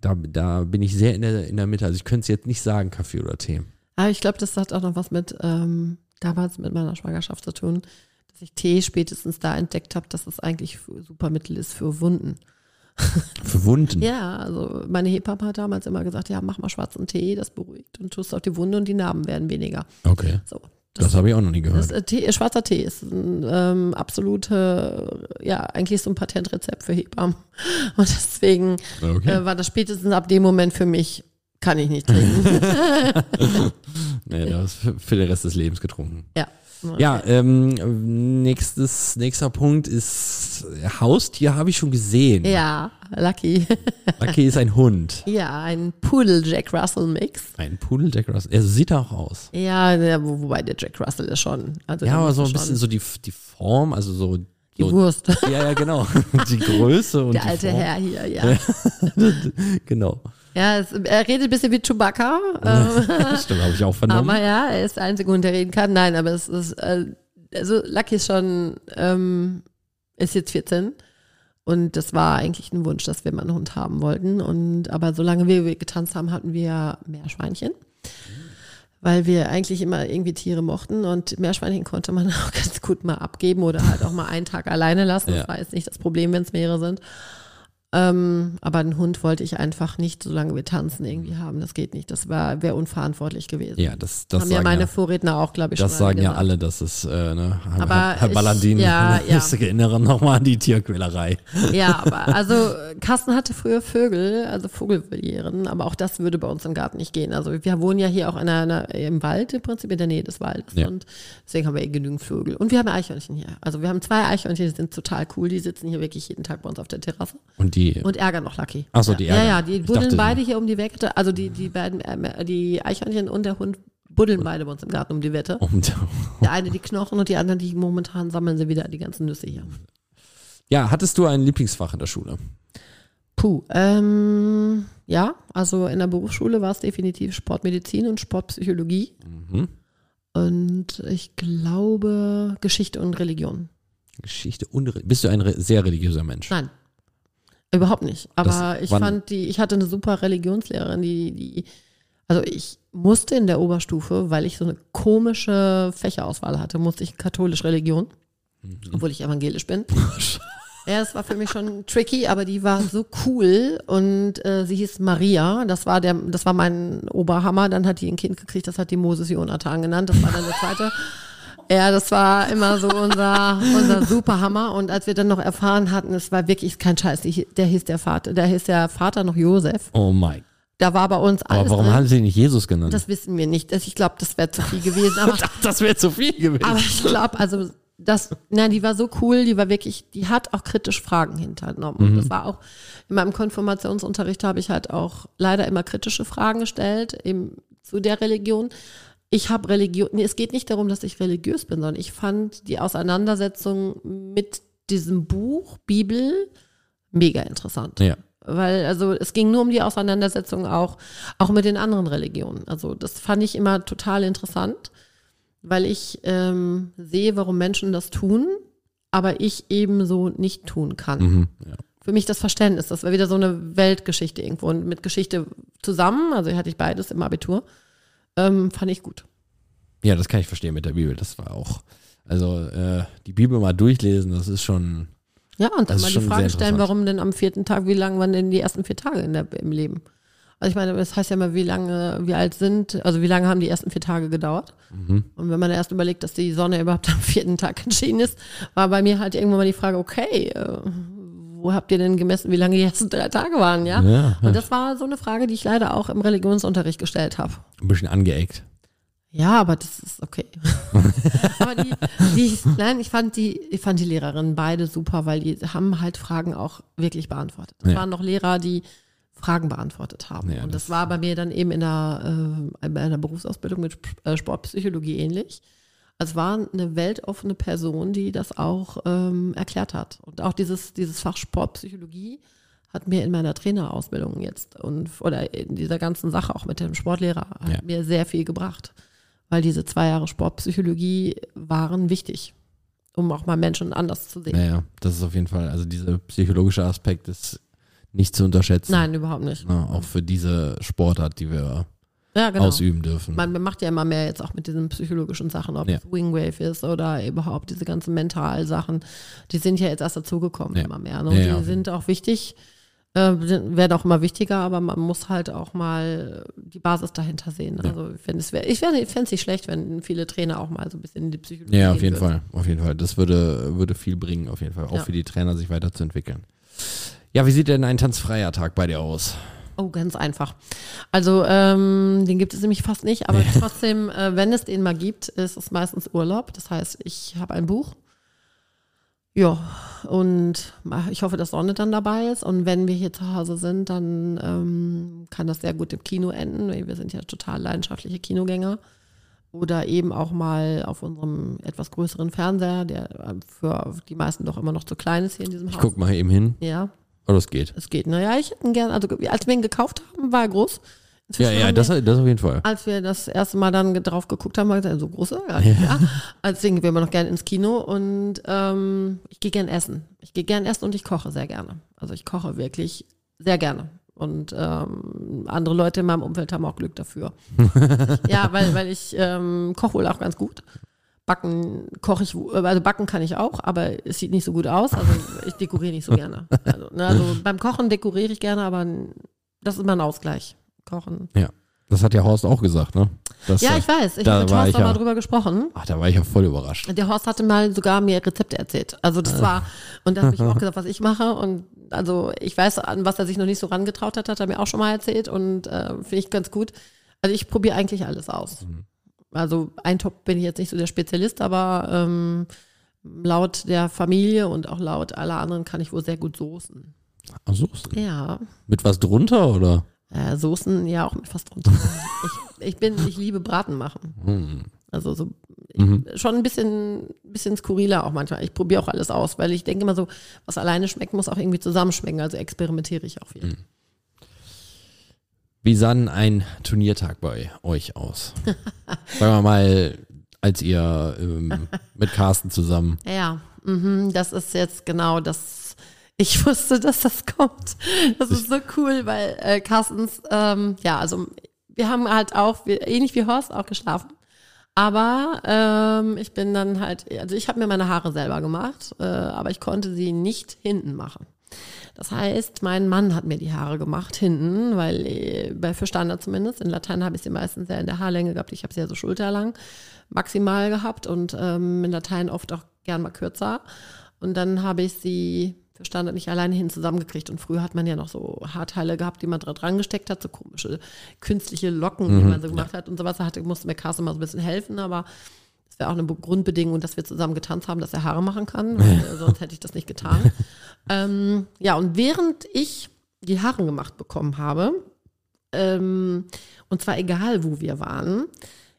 da, da bin ich sehr in der, in der Mitte. Also ich könnte es jetzt nicht sagen, Kaffee oder Tee. aber ich glaube, das hat auch noch was mit ähm, damals mit meiner Schwangerschaft zu tun, dass ich Tee spätestens da entdeckt habe, dass es eigentlich für, super Mittel ist für Wunden. Für Wunden. Ja, also meine Hebamme hat damals immer gesagt, ja, mach mal schwarzen Tee, das beruhigt und tust auf die Wunde und die Narben werden weniger. Okay. So. Das, habe ich auch noch nie gehört. Das, äh, Tee, schwarzer Tee ist ein ähm, absolute, ja, eigentlich so ein Patentrezept für Hebammen. Und deswegen okay. äh, war das spätestens ab dem Moment für mich, kann ich nicht trinken. nee, das ist für, für den Rest des Lebens getrunken. ja. Ja, ähm, nächstes, nächster Punkt ist Haustier habe ich schon gesehen. Ja, Lucky. Lucky ist ein Hund. ja, ein Pudel Jack Russell Mix. Ein Pudel Jack Russell. Er sieht auch aus. Ja, ja, wo- wobei der Jack Russell ist schon. Also Ja, aber so ein bisschen so die, die Form, also so. die so Wurst. ja, ja, genau. Die Größe und Der die alte. Herr hier, ja. Genau. Ja, es, er redet ein bisschen wie Chewbacca. ähm, Stimmt, habe ich auch vernommen. Aber ja, er ist der einzige Hund, der reden kann. Nein, aber es ist, äh, also Lucky ist schon, ähm, ist jetzt 14 und das war eigentlich ein Wunsch, dass wir mal einen Hund haben wollten. Und aber solange wir getanzt haben, hatten wir Meerschweinchen. Weil wir eigentlich immer irgendwie Tiere mochten und Meerschweinchen konnte man auch ganz gut mal abgeben oder halt auch mal einen Tag alleine lassen. Das Ja. war jetzt nicht das Problem, wenn es mehrere sind. Ähm, aber einen Hund wollte ich einfach nicht, solange wir tanzen, irgendwie haben. Das geht nicht. Das wäre unverantwortlich gewesen. ja, das, das haben ja meine ja, Vorredner auch, glaube ich, das sagen ja gesagt. alle, dass es, äh, ne, Herr, Aber Herr ich- Ballandin, ja, ja. ich erinnere nochmal an die Tierquälerei. Ja, aber also Carsten hatte früher Vögel, also Vogelvolieren, aber auch das würde bei uns im Garten nicht gehen. Also wir wohnen ja hier auch in einer, im Wald im Prinzip, in der Nähe des Waldes Ja. und deswegen haben wir eh genügend Vögel. Und wir haben Eichhörnchen hier. Also wir haben zwei Eichhörnchen, die sind total cool, die sitzen hier wirklich jeden Tag bei uns auf der Terrasse Und die, und ärgern noch Lucky. Ach so, die ja, ärgern. Ja, ja, die buddeln dachte, beide hier um die Wette, also die, die beiden, äh, die Eichhörnchen und der Hund buddeln beide bei uns im Garten um die Wette. und, Der eine die Knochen und die anderen, die momentan sammeln sie wieder die ganzen Nüsse hier. ja, hattest du ein Lieblingsfach in der Schule? Puh, ähm, ja, also in der Berufsschule war es definitiv Sportmedizin und Sportpsychologie. Mhm. Und ich glaube Geschichte und Religion. Geschichte und Re- bist du ein sehr religiöser Mensch? Nein, überhaupt nicht. Aber Das- ich fand die, ich hatte eine super Religionslehrerin, die, die, also ich musste in der Oberstufe, weil ich so eine komische Fächerauswahl hatte, musste ich katholisch Religion, Mhm. obwohl ich evangelisch bin. Ja, es war für mich schon tricky, aber die war so cool und äh, sie hieß Maria. Das war der, das war mein Oberhammer. Dann hat die ein Kind gekriegt, das hat die Moses Jonathan genannt. Das war dann der zweite. Ja, das war immer so unser, unser Superhammer. Und als wir dann noch erfahren hatten, es war wirklich kein Scheiß, die, der hieß der Vater, der hieß der Vater noch Josef. Oh mein. Da war bei uns alles Aber warum drin. haben sie ihn nicht Jesus genannt? Das wissen wir nicht. Ich glaube, das wäre zu viel gewesen. Aber das wäre zu viel gewesen. aber ich glaube, also das, nein, die war so cool, die war wirklich, die hat auch kritisch Fragen hinternommen. Und das war auch, in meinem Konfirmationsunterricht habe ich halt auch leider immer kritische Fragen gestellt, eben zu der Religion. Ich habe Religion, nee, es geht nicht darum, dass ich religiös bin, sondern ich fand die Auseinandersetzung mit diesem Buch, Bibel, mega interessant ja. weil also es ging nur um die Auseinandersetzung auch auch mit den anderen Religionen. Also das fand ich immer total interessant, weil ich ähm, sehe, warum Menschen das tun, aber ich eben so nicht tun kann. Mhm. ja. Für mich das Verständnis, das war wieder so eine Weltgeschichte irgendwo und mit Geschichte zusammen, also hatte ich beides im Abitur, ähm, fand ich gut. Ja, das kann ich verstehen mit der Bibel. Das war auch, also äh, die Bibel mal durchlesen, das ist schon, Ja, und dann mal die Frage stellen, warum denn am vierten Tag, wie lang waren denn die ersten vier Tage in der, im Leben? Also ich meine, das heißt ja immer, wie lange, wie alt sind, also wie lange haben die ersten vier Tage gedauert? mhm. Und wenn man erst überlegt, dass die Sonne überhaupt am vierten Tag entschieden ist, war bei mir halt irgendwann mal die Frage, okay, äh, wo habt ihr denn gemessen, wie lange die ersten drei Tage waren, ja? Ja, Und das war so eine Frage, die ich leider auch im Religionsunterricht gestellt habe. ein bisschen angeeckt. Ja, aber das ist okay. aber die, die, nein, ich fand die, ich fand die Lehrerinnen beide super, weil die haben halt Fragen auch wirklich beantwortet. Es Ja. waren noch Lehrer, die Fragen beantwortet haben. Ja, und das, das- war bei mir dann eben in der, äh, bei einer Berufsausbildung mit äh, Sportpsychologie ähnlich. Es war eine weltoffene Person, die das auch ähm, erklärt hat. Und auch dieses, dieses Fach Sportpsychologie hat mir in meiner Trainerausbildung jetzt und oder in dieser ganzen Sache auch mit dem Sportlehrer hat Ja. mir sehr viel gebracht. Weil diese zwei Jahre Sportpsychologie waren wichtig, um auch mal Menschen anders zu sehen. Naja, das ist auf jeden Fall, also dieser psychologische Aspekt ist nicht zu unterschätzen. Nein, überhaupt nicht. Na, auch für diese Sportart, die wir Ja, genau. ausüben dürfen. Man macht ja immer mehr jetzt auch mit diesen psychologischen Sachen, ob Ja. es Wingwave ist oder überhaupt diese ganzen Mentalsachen. Die sind ja jetzt erst dazugekommen, Ja. immer mehr. Ne? Und Ja, die sind auch wichtig, äh, werden auch immer wichtiger, aber man muss halt auch mal die Basis dahinter sehen. Also ich fände es wär- ich fände es nicht schlecht, wenn viele Trainer auch mal so ein bisschen in die Psychologie ja, auf gehen jeden würden. Fall, auf jeden Fall. Das würde, würde viel bringen, auf jeden Fall. Auch für die Trainer, sich weiterzuentwickeln. Ja, wie sieht denn ein tanzfreier Tag bei dir aus? Oh, ganz einfach. Also ähm, den gibt es nämlich fast nicht, aber trotzdem, äh, wenn es den mal gibt, ist es meistens Urlaub. Das heißt, ich habe ein Buch. Ja, und ich hoffe, dass Sonne dann dabei ist. Und wenn wir hier zu Hause sind, dann ähm, kann das sehr gut im Kino enden. Wir sind ja total leidenschaftliche Kinogänger. Oder eben auch mal auf unserem etwas größeren Fernseher, der äh, für die meisten doch immer noch zu klein ist hier in diesem Ich Haus. guck mal eben hin. Ja, Oh, das geht. es geht. Naja, ich hätte ihn gerne, also als wir ihn gekauft haben, war er groß. Ja, Inzwischen ja, haben das, wir, das auf jeden Fall. als wir das erste Mal dann drauf geguckt haben, war gesagt, so groß ist nicht, ja. Deswegen gehen wir immer noch gerne ins Kino und ähm, ich gehe gern essen. Ich gehe gern essen und ich koche sehr gerne. Also ich koche wirklich sehr gerne. Und ähm, andere Leute in meinem Umfeld haben auch Glück dafür. ja, weil, weil ich ähm, koche wohl auch ganz gut. Backen koche ich, also backen kann ich auch, aber es sieht nicht so gut aus. Also ich dekoriere nicht so gerne. Also, ne, also beim Kochen dekoriere ich gerne, aber das ist mein Ausgleich. Kochen. Ja. Das hat ja Horst auch gesagt, ne? Das, Ja, äh, ich weiß. Ich habe mit Horst ja- mal drüber gesprochen. Ach, da war ich ja voll überrascht. Der Horst hatte mal sogar mir Rezepte erzählt. Also das war, und da habe ich auch gesagt, was ich mache. Und also ich weiß, an was er sich noch nicht so rangetraut hat, hat er mir auch schon mal erzählt und äh, finde ich ganz gut. Also ich probiere eigentlich alles aus. Also ein Top bin ich jetzt nicht so der Spezialist, aber ähm, laut der Familie und auch laut aller anderen kann ich wohl sehr gut Soßen. Ach, so. Ja, Mit was drunter, oder? äh, Soßen ja auch mit fast drunter. ich, ich bin, ich liebe Braten machen. Hm. Also so Mhm. schon ein bisschen, bisschen skurriler auch manchmal. Ich probiere auch alles aus, weil ich denke immer so, was alleine schmeckt, muss auch irgendwie zusammenschmecken. Also experimentiere ich auch viel. Mhm. Wie sah denn ein Turniertag bei euch aus? Sagen wir mal, als ihr ähm, mit Carsten zusammen. Ja, mhm, das ist jetzt genau das. Ich wusste, dass das kommt. Das ist so cool, weil äh, Carstens, ähm, ja, also wir haben halt auch, wir, ähnlich wie Horst, auch geschlafen. Aber ähm, ich bin dann halt, also ich habe mir meine Haare selber gemacht, äh, aber ich konnte sie nicht hinten machen. Das heißt, mein Mann hat mir die Haare gemacht hinten, weil äh, bei für Standard zumindest. In Latein habe ich sie meistens ja in der Haarlänge gehabt. Ich habe sie ja so schulterlang maximal gehabt und ähm, in Latein oft auch gern mal kürzer. Und dann habe ich sie für Standard nicht alleine hin zusammengekriegt. Und früher hat man ja noch so Haarteile gehabt, die man da dran gesteckt hat, so komische künstliche Locken, die man so gemacht hat und sowas. Da hatte, musste mir Carsten mal so ein bisschen helfen, aber das wäre auch eine Be- Grundbedingung, dass wir zusammen getanzt haben, dass er Haare machen kann, weil äh, sonst hätte ich das nicht getan. ähm, ja, und während ich die Haare gemacht bekommen habe, ähm, und zwar egal, wo wir waren,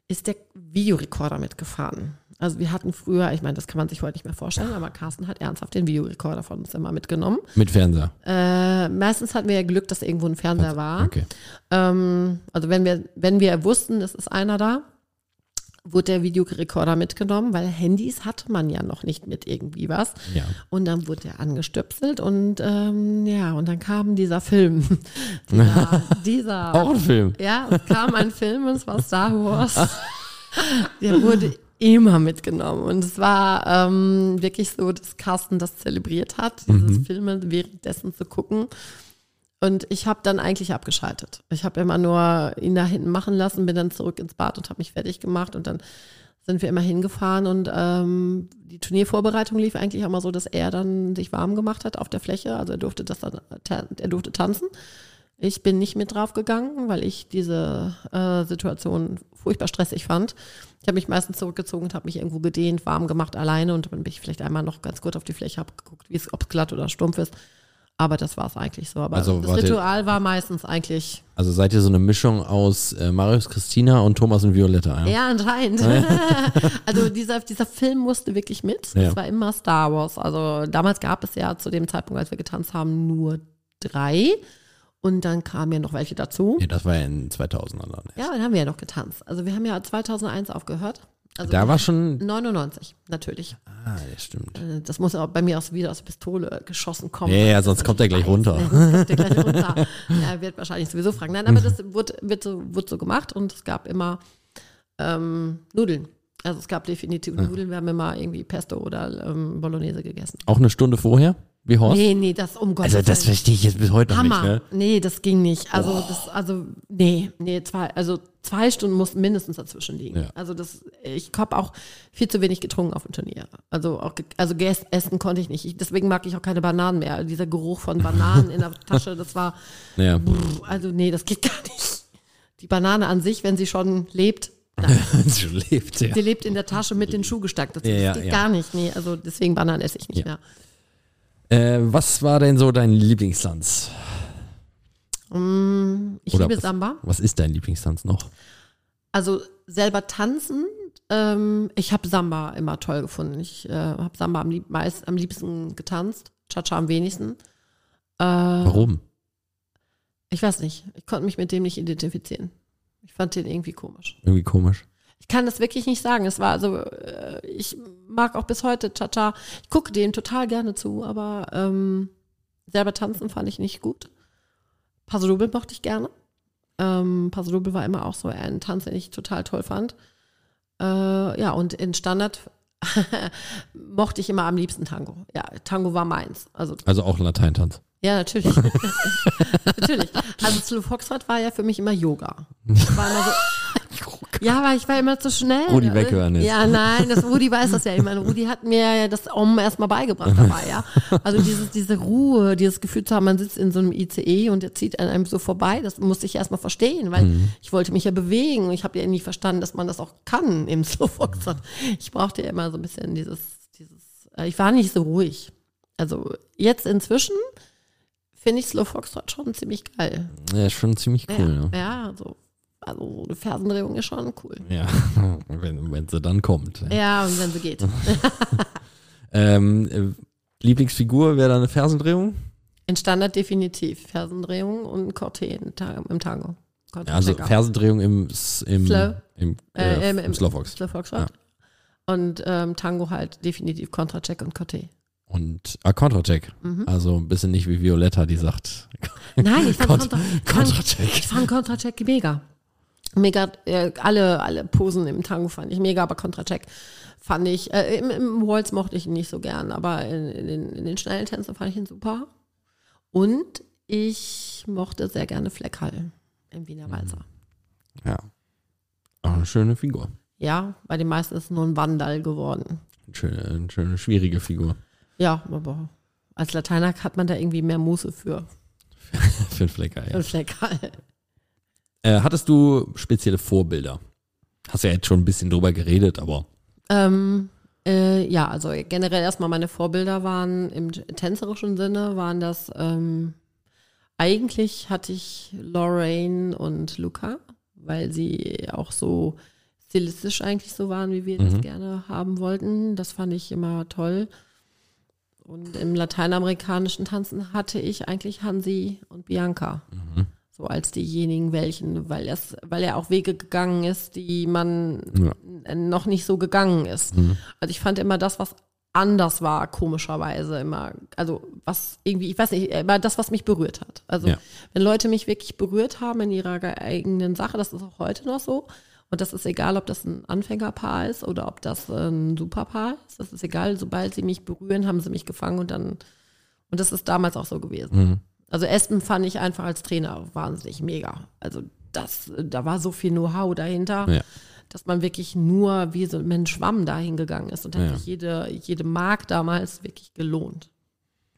ist der Videorekorder mitgefahren. Also wir hatten früher, ich meine, das kann man sich heute nicht mehr vorstellen, aber Carsten hat ernsthaft den Videorekorder von uns immer mitgenommen. Mit Fernseher. Äh, meistens hatten wir ja Glück, dass irgendwo ein Fernseher war. Okay. Ähm, also wenn wir, wenn wir wussten, es ist einer da, wurde der Videorekorder mitgenommen, weil Handys hatte man ja noch nicht mit irgendwie was. Ja. Und dann wurde er angestöpselt und ähm, ja, und dann kam dieser Film. dieser, dieser Auch ein Film. ja, es kam ein Film und es war Star Wars. Der wurde immer mitgenommen. Und es war ähm, wirklich so, dass Carsten das zelebriert hat, dieses Filme währenddessen zu gucken. Und ich habe dann eigentlich abgeschaltet. Ich habe immer nur ihn da hinten machen lassen, bin dann zurück ins Bad und habe mich fertig gemacht und dann sind wir immer hingefahren und ähm, die Turniervorbereitung lief eigentlich immer so, dass er dann sich warm gemacht hat auf der Fläche. Also er durfte das dann, er durfte tanzen. Ich bin nicht mit drauf gegangen, weil ich diese äh, Situation furchtbar stressig fand. Ich habe mich meistens zurückgezogen und habe mich irgendwo gedehnt, warm gemacht alleine und dann bin ich vielleicht einmal noch ganz kurz auf die Fläche, habe geguckt, ob es glatt oder stumpf ist. Aber das war es eigentlich so. Aber Also das Ritual war meistens eigentlich, Also seid ihr so eine Mischung aus äh, Marius Christina und Thomas und Violetta, ja? ja, anscheinend. also dieser, dieser Film musste wirklich mit. Ja. Das war immer Star Wars. Also damals gab es ja zu dem Zeitpunkt, als wir getanzt haben, nur drei. Und dann kamen ja noch welche dazu. Ja, das war ja in 2000 dann. Ja, dann haben wir ja noch getanzt. Also wir haben ja 2001 aufgehört. Also Da war schon. 99, natürlich. Ah, ja, stimmt. Äh, Das muss auch bei mir aus, wieder aus der Pistole geschossen kommen. Ja, ja, sonst kommt er gleich runter. Ja, kommt er gleich runter. Ja, wird wahrscheinlich sowieso fragen. Nein, aber das wurde, wird, so, wurde so gemacht und es gab immer ähm, Nudeln. Also es gab definitiv Nudeln. Wir haben immer irgendwie Pesto oder ähm, Bolognese gegessen. Auch eine Stunde vorher, wie Horst? Nee, nee, das um Gottes also das verstehe ich jetzt bis heute noch Hammer. nicht. Ne? Nee, das ging nicht. Also das, also nee, nee, zwei, also zwei Stunden mussten mindestens dazwischen liegen. Ja. Also das, ich habe auch viel zu wenig getrunken auf dem Turnier. Also auch, also essen konnte ich nicht. Ich, deswegen mag ich auch keine Bananen mehr. Dieser Geruch von Bananen in der Tasche, das war, Ja. pff, also nee, das geht gar nicht. Die Banane an sich, wenn sie schon lebt, Sie lebt, ja. sie lebt in der Tasche mit den Schuh gesteckt. Das, Ja, das geht ja. gar nicht. Nee, also deswegen Bananen esse ich nicht mehr. Äh, was war denn so dein Lieblingstanz? Mm, Ich Oder liebe was- Samba. Was ist dein Lieblingstanz noch? Also selber tanzen, ähm, ich habe Samba immer toll gefunden. Ich äh, habe Samba am, lieb meist, am liebsten getanzt, Cha-Cha am wenigsten. Äh, Warum? ich weiß nicht, ich konnte mich mit dem nicht identifizieren. Ich fand den irgendwie komisch. Irgendwie komisch. Ich kann das wirklich nicht sagen. Es war also, äh, ich mag auch bis heute Cha-Cha. Ich gucke dem total gerne zu, aber ähm, selber tanzen fand ich nicht gut. Paso Doble mochte ich gerne. Ähm, Paso Doble war immer auch so ein Tanz, den ich total toll fand. Äh, ja, und in Standard mochte ich immer am liebsten Tango. Ja, Tango war meins. Also Also auch Lateintanz. Ja, natürlich. natürlich. Also Slow Foxtrot war ja für mich immer Yoga. War immer so, ja, aber ich war immer zu schnell. Rudi weghören jetzt. Ja, nein, das Rudi weiß das ja. Ich meine, Rudi hat mir ja das Om erstmal beigebracht dabei, ja. Also dieses, diese Ruhe, dieses Gefühl zu haben, man sitzt in so einem ICE und der zieht an einem so vorbei, das musste ich erstmal verstehen, weil Mhm. ich wollte mich ja bewegen. Ich habe ja nie verstanden, dass man das auch kann im Slow Foxtrot. Ich brauchte ja immer so ein bisschen dieses, dieses, äh, ich war nicht so ruhig. Also jetzt inzwischen finde ich Slow Foxtrot schon ziemlich geil. Ja, ist schon ziemlich cool. ja, ja also, also so eine Fersendrehung ist schon cool. Ne? Ja, wenn, wenn sie dann kommt. Ja, und wenn sie geht. Ähm, äh, Lieblingsfigur wäre da eine Fersendrehung? In Standard definitiv. Fersendrehung und Corté im Tango. Ja, also. Fersendrehung im, S- im, Slow. im, Äh, äh, im- im, im- Slowfox. Slow Foxtrot. Und ähm, Tango halt definitiv Contra-Check und Corté. Und ah, Contra-Check. Mhm. Also ein bisschen nicht wie Violetta, die sagt Nein, ich fand Contra- Contra, ich fand, Contra-Check. ich fand Contra-Check mega. Mega, äh, alle, alle Posen im Tango fand ich mega, aber Contra-Check fand ich, äh, im, im Waltz mochte ich ihn nicht so gern, aber in, in, den, in den schnellen Tänzen fand ich ihn super. Und ich mochte sehr gerne Fleckhall im Wiener Walzer. Ja. Auch eine schöne Figur. Ja, bei den meisten ist es nur ein Wandal geworden. Eine schöne, eine schöne schwierige Figur. Ja, aber als Lateiner hat man da irgendwie mehr Muße für. Für den Flecker, ja. Für Fleckhall. Äh, hattest du spezielle Vorbilder? Hast ja jetzt schon ein bisschen drüber geredet, aber Ähm, äh, ja, also generell erstmal meine Vorbilder waren im tänzerischen Sinne, waren das, ähm, eigentlich hatte ich Lorraine und Luca, weil sie auch so stilistisch eigentlich so waren, wie wir Mhm. das gerne haben wollten. Das fand ich immer toll. Und im lateinamerikanischen Tanzen hatte ich eigentlich Hansi und Bianca. Mhm. So als diejenigen welchen, weil, es, weil er auch Wege gegangen ist, die man Ja. noch nicht so gegangen ist. Also ich fand immer das, was anders war, komischerweise immer, also was irgendwie, ich weiß nicht, immer das, was mich berührt hat. Also Ja. wenn Leute mich wirklich berührt haben in ihrer ge- eigenen Sache, das ist auch heute noch so. Und das ist egal, ob das ein Anfängerpaar ist oder ob das ein Superpaar ist. Das ist egal, sobald sie mich berühren, haben sie mich gefangen und dann, und das ist damals auch so gewesen. Mhm. Also Espen fand ich einfach als Trainer wahnsinnig mega. Also das, da war so viel Know-how dahinter. Ja. dass man wirklich nur wie so ein Schwamm dahin gegangen ist und hat Ja. sich jede, jede Mark damals wirklich gelohnt.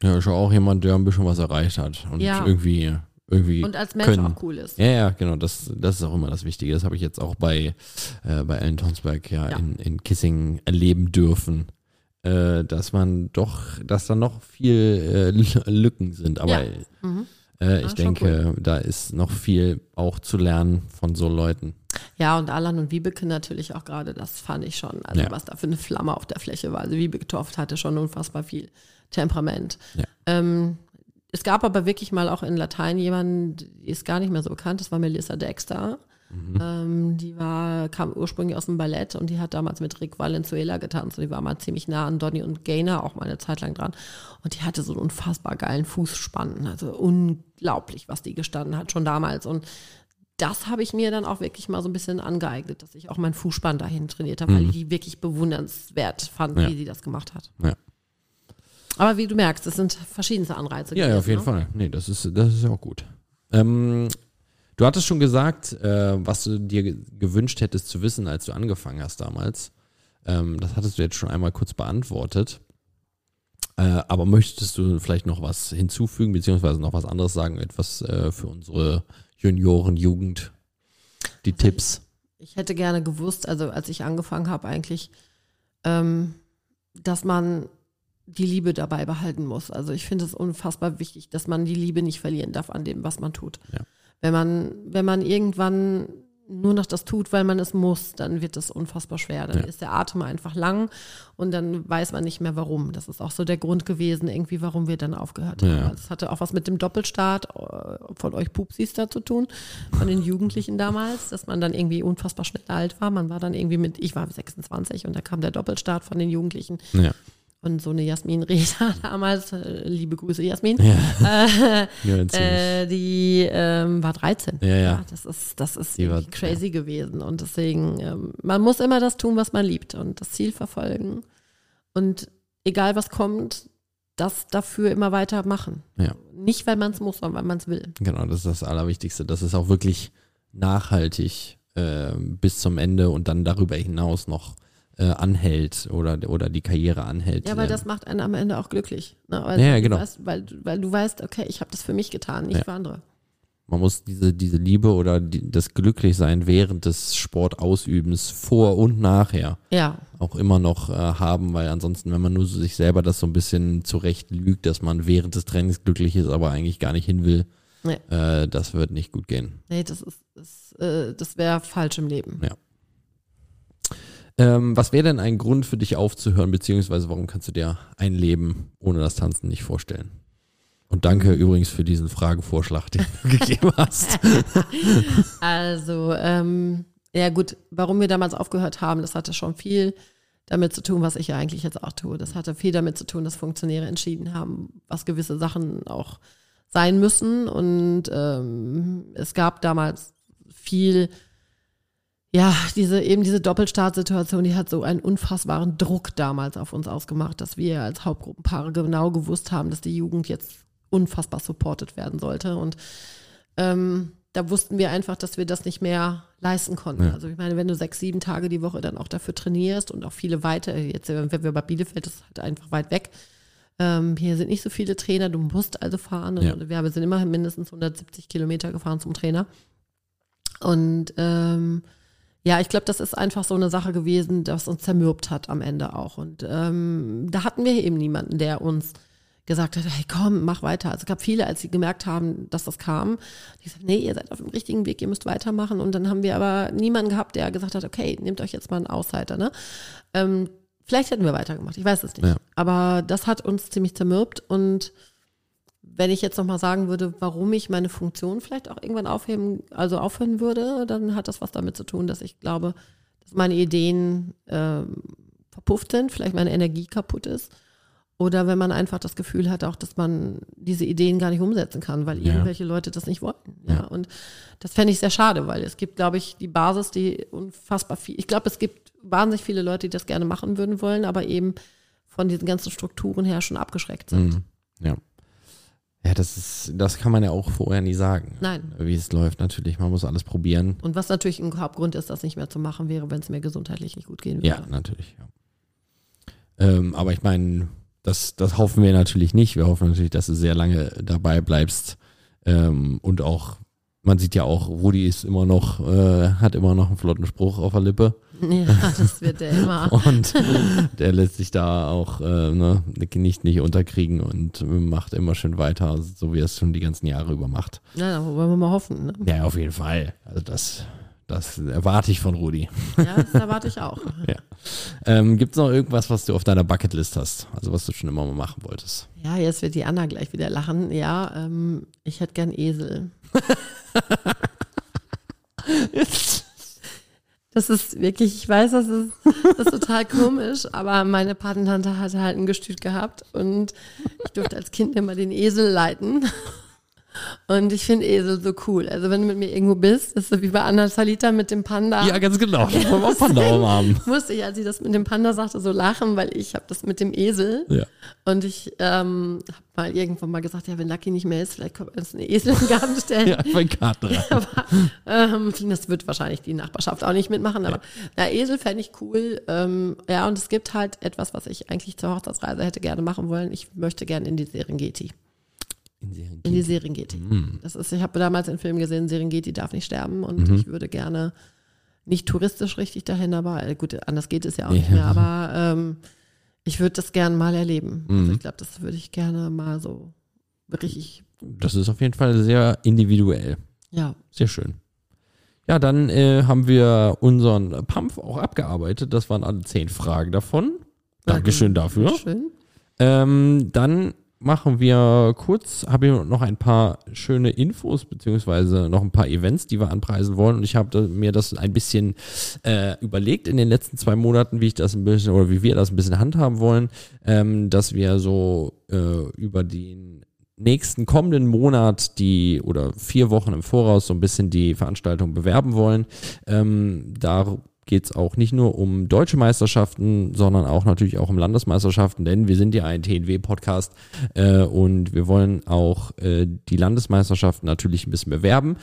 Ja, ist ja auch jemand, der ein bisschen was erreicht hat und Ja. irgendwie, irgendwie Und als Mensch können. auch cool ist. Ja, ja, genau, das, das ist auch immer das Wichtige. Das habe ich jetzt auch bei, äh, bei Ellen Tonsberg ja, Ja. In, in Kissing erleben dürfen. Äh, dass man doch, dass da noch viel äh, Lücken sind. Aber Ja. Mhm. äh, ich Ah, schon denke, da ist noch viel auch zu lernen von so Leuten. Ja, und Alan und Wiebeke natürlich auch gerade, das fand ich schon. Also Ja. was da für eine Flamme auf der Fläche war. Also Wiebeke Toft hatte schon unfassbar viel Temperament. Ja. Ähm, es gab aber wirklich mal auch in Latein jemanden, die ist gar nicht mehr so bekannt, das war Melissa Dexter. Mhm. Ähm, die war, kam ursprünglich aus dem Ballett und die hat damals mit Rick Valenzuela getanzt und die war mal ziemlich nah an Donny und Gaynor auch mal eine Zeit lang dran. Und die hatte so einen unfassbar geilen Fußspann. Also unglaublich, was die gestanden hat, schon damals. Und das habe ich mir dann auch wirklich mal so ein bisschen angeeignet, dass ich auch meinen Fußspann dahin trainiert habe, weil ich die wirklich bewundernswert fand, Ja. wie sie das gemacht hat. Ja. Aber wie du merkst, es sind verschiedenste Anreize. Ja, ja, auf jeden ne? Fall. Nee, das ist, das ist ja auch gut. Ähm, du hattest schon gesagt, äh, was du dir ge- gewünscht hättest zu wissen, als du angefangen hast damals. Ähm, das hattest du jetzt schon einmal kurz beantwortet. Äh, aber möchtest du vielleicht noch was hinzufügen, beziehungsweise noch was anderes sagen, etwas äh, für unsere Junioren-Jugend, die Tipps? Ich hätte gerne gewusst, also als ich angefangen habe eigentlich, ähm, dass man die Liebe dabei behalten muss. Also ich finde es unfassbar wichtig, dass man die Liebe nicht verlieren darf an dem, was man tut. Ja. Wenn man, wenn man irgendwann nur noch das tut, weil man es muss, dann wird das unfassbar schwer. Dann Ja. ist der Atem einfach lang und dann weiß man nicht mehr warum. Das ist auch so der Grund gewesen, irgendwie, warum wir dann aufgehört Ja. haben. Das hatte auch was mit dem Doppelstart äh, von euch Pupsis da zu tun, von den Jugendlichen damals, dass man dann irgendwie unfassbar schnell alt war. Man war dann irgendwie mit, ich war 26 und da kam der Doppelstart von den Jugendlichen. Ja. Und so eine Jasmin Reda damals, äh, liebe Grüße Jasmin, Ja, äh, äh, die ähm, war 13. Ja, ja. das ist, das ist war- crazy gewesen. Und deswegen, ähm, man muss immer das tun, was man liebt und das Ziel verfolgen. Und egal was kommt, das dafür immer weiter machen. Ja. Nicht, weil man es muss, sondern weil man es will. Genau, das ist das Allerwichtigste. Das ist auch wirklich nachhaltig äh, bis zum Ende und dann darüber hinaus noch äh, anhält oder, oder die Karriere anhält. Ja, weil das macht einen am Ende auch glücklich. Ne? Weil, Ja, ja, du genau. Weißt, weil, weil du weißt, okay, ich habe das für mich getan, nicht Ja. für andere. Man muss diese, diese Liebe oder die, das Glücklichsein während des Sportausübens vor und nachher Ja, auch immer noch äh, haben, weil ansonsten, wenn man nur sich selber das so ein bisschen zurecht lügt, dass man während des Trainings glücklich ist, aber eigentlich gar nicht hin will, Nee. äh, das wird nicht gut gehen. nee, das ist, das, äh, das wäre falsch im Leben. Ja. Ähm, was wäre denn ein Grund für dich aufzuhören, beziehungsweise warum kannst du dir ein Leben ohne das Tanzen nicht vorstellen? Und danke übrigens für diesen Fragevorschlag, den du gegeben hast. Also, ähm, ja gut, warum wir damals aufgehört haben, das hatte schon viel damit zu tun, was ich ja eigentlich jetzt auch tue. Das hatte viel damit zu tun, dass Funktionäre entschieden haben, was gewisse Sachen auch sein müssen. Und ähm, es gab damals viel, ja, diese eben diese Doppelstartsituation, die hat so einen unfassbaren Druck damals auf uns ausgemacht, dass wir als Hauptgruppenpaare genau gewusst haben, dass die Jugend jetzt unfassbar supported werden sollte. Und ähm, da wussten wir einfach, dass wir das nicht mehr leisten konnten. Ja. Also ich meine, wenn du sechs, sieben Tage die Woche dann auch dafür trainierst und auch viele weiter, jetzt wenn wir bei Bielefeld, das ist halt einfach weit weg. Ähm, hier sind nicht so viele Trainer, du musst also fahren. Ja. Und wir sind immer mindestens 170 Kilometer gefahren zum Trainer. Und ähm, ja, ich glaube, das ist einfach so eine Sache gewesen, das uns zermürbt hat am Ende auch. Und ähm, da hatten wir eben niemanden, der uns gesagt hat, hey komm, mach weiter. Also es gab viele, als sie gemerkt haben, dass das kam, die gesagt, nee, ihr seid auf dem richtigen Weg, ihr müsst weitermachen. Und dann haben wir aber niemanden gehabt, der gesagt hat, okay, nehmt euch jetzt mal einen Ausseiter. Ne? Ähm, vielleicht hätten wir weitergemacht, ich weiß es nicht. Ja. Aber das hat uns ziemlich zermürbt und wenn ich jetzt nochmal sagen würde, warum ich meine Funktion vielleicht auch irgendwann aufheben, also aufhören würde, dann hat das was damit zu tun, dass ich glaube, dass meine Ideen ähm, verpufft sind, vielleicht meine Energie kaputt ist. Oder wenn man einfach das Gefühl hat, auch, dass man diese Ideen gar nicht umsetzen kann, weil Ja. irgendwelche Leute das nicht wollen. Ja. Ja. Und das fände ich sehr schade, weil es gibt, glaube ich, die Basis, die unfassbar viel. Ich glaube, es gibt wahnsinnig viele Leute, die das gerne machen würden wollen, aber eben von diesen ganzen Strukturen her schon abgeschreckt sind. Mhm. Ja. Ja, das ist, das kann man ja auch vorher nie sagen. Nein. Wie es läuft, natürlich. Man muss alles probieren. Und was natürlich ein Hauptgrund ist, das nicht mehr zu machen wäre, wenn es mir gesundheitlich nicht gut gehen würde. Ja, natürlich. Ja. Ähm, aber ich meine, das, das hoffen wir natürlich nicht. Wir hoffen natürlich, dass du sehr lange dabei bleibst. Ähm, und auch, man sieht ja auch, Rudi ist immer noch, äh, hat immer noch einen flotten Spruch auf der Lippe. Ja, das wird der immer. Und der lässt sich da auch äh, ne, nicht, nicht unterkriegen und macht immer schön weiter, so wie er es schon die ganzen Jahre über macht. Ja, wollen wir mal hoffen. Ne? Ja, auf jeden Fall. Also das, das erwarte ich von Rudi. Ja, das erwarte ich auch. Ja. Ähm, Gibt es noch irgendwas, was du auf deiner Bucketlist hast? Also was du schon immer mal machen wolltest? Ja, jetzt wird die Anna gleich wieder lachen. Ja, ähm, ich hätte gern Esel. Das ist wirklich, ich weiß, das ist, das ist total komisch, aber meine Patentante hatte halt ein Gestüt gehabt und ich durfte als Kind immer den Esel leiten. Und ich finde Esel so cool. Also wenn du mit mir irgendwo bist, ist so wie bei Anna Salita mit dem Panda. Ja, ganz genau. Wollen wir auch Panda haben. Musste ich, als sie das mit dem Panda sagte, so lachen, weil ich habe das mit dem Esel. Ja. Und ich ähm, habe mal irgendwann mal gesagt, ja, wenn Lucky nicht mehr ist, vielleicht kommt uns ein Esel in den Garten stellen. Ja, mein Garten rein. aber ähm, das wird wahrscheinlich die Nachbarschaft auch nicht mitmachen. Aber na, Esel fände ich cool. Ähm, ja, und es gibt halt etwas, was ich eigentlich zur Hochzeitsreise hätte gerne machen wollen. Ich möchte gerne in die Serengeti. In Serengeti. In die Serengeti. Mhm. Das ist, ich habe damals den Film gesehen, Serengeti darf nicht sterben und ich würde gerne nicht touristisch richtig dahin, aber äh, gut, anders geht es ja auch nicht Ja. mehr, aber ähm, ich würde das gerne mal erleben. Mhm. Also ich glaube, das würde ich gerne mal so richtig, Das ist auf jeden Fall sehr individuell. ja, Sehr schön. Ja, dann äh, haben wir unseren Pump auch abgearbeitet. Das waren alle zehn Fragen davon. Dankeschön dafür. Schön. Ähm, dann machen wir kurz, habe ich noch ein paar schöne Infos, beziehungsweise noch ein paar Events, die wir anpreisen wollen. Und ich habe mir das ein bisschen äh, überlegt in den letzten zwei Monaten, wie ich das ein bisschen oder wie wir das ein bisschen handhaben wollen, ähm, dass wir so äh, über den nächsten kommenden Monat die oder vier Wochen im Voraus so ein bisschen die Veranstaltung bewerben wollen. Ähm, da geht es auch nicht nur um deutsche Meisterschaften, sondern auch natürlich auch um Landesmeisterschaften, denn wir sind ja ein TNW-Podcast äh, und wir wollen auch äh, die Landesmeisterschaften natürlich ein bisschen bewerben.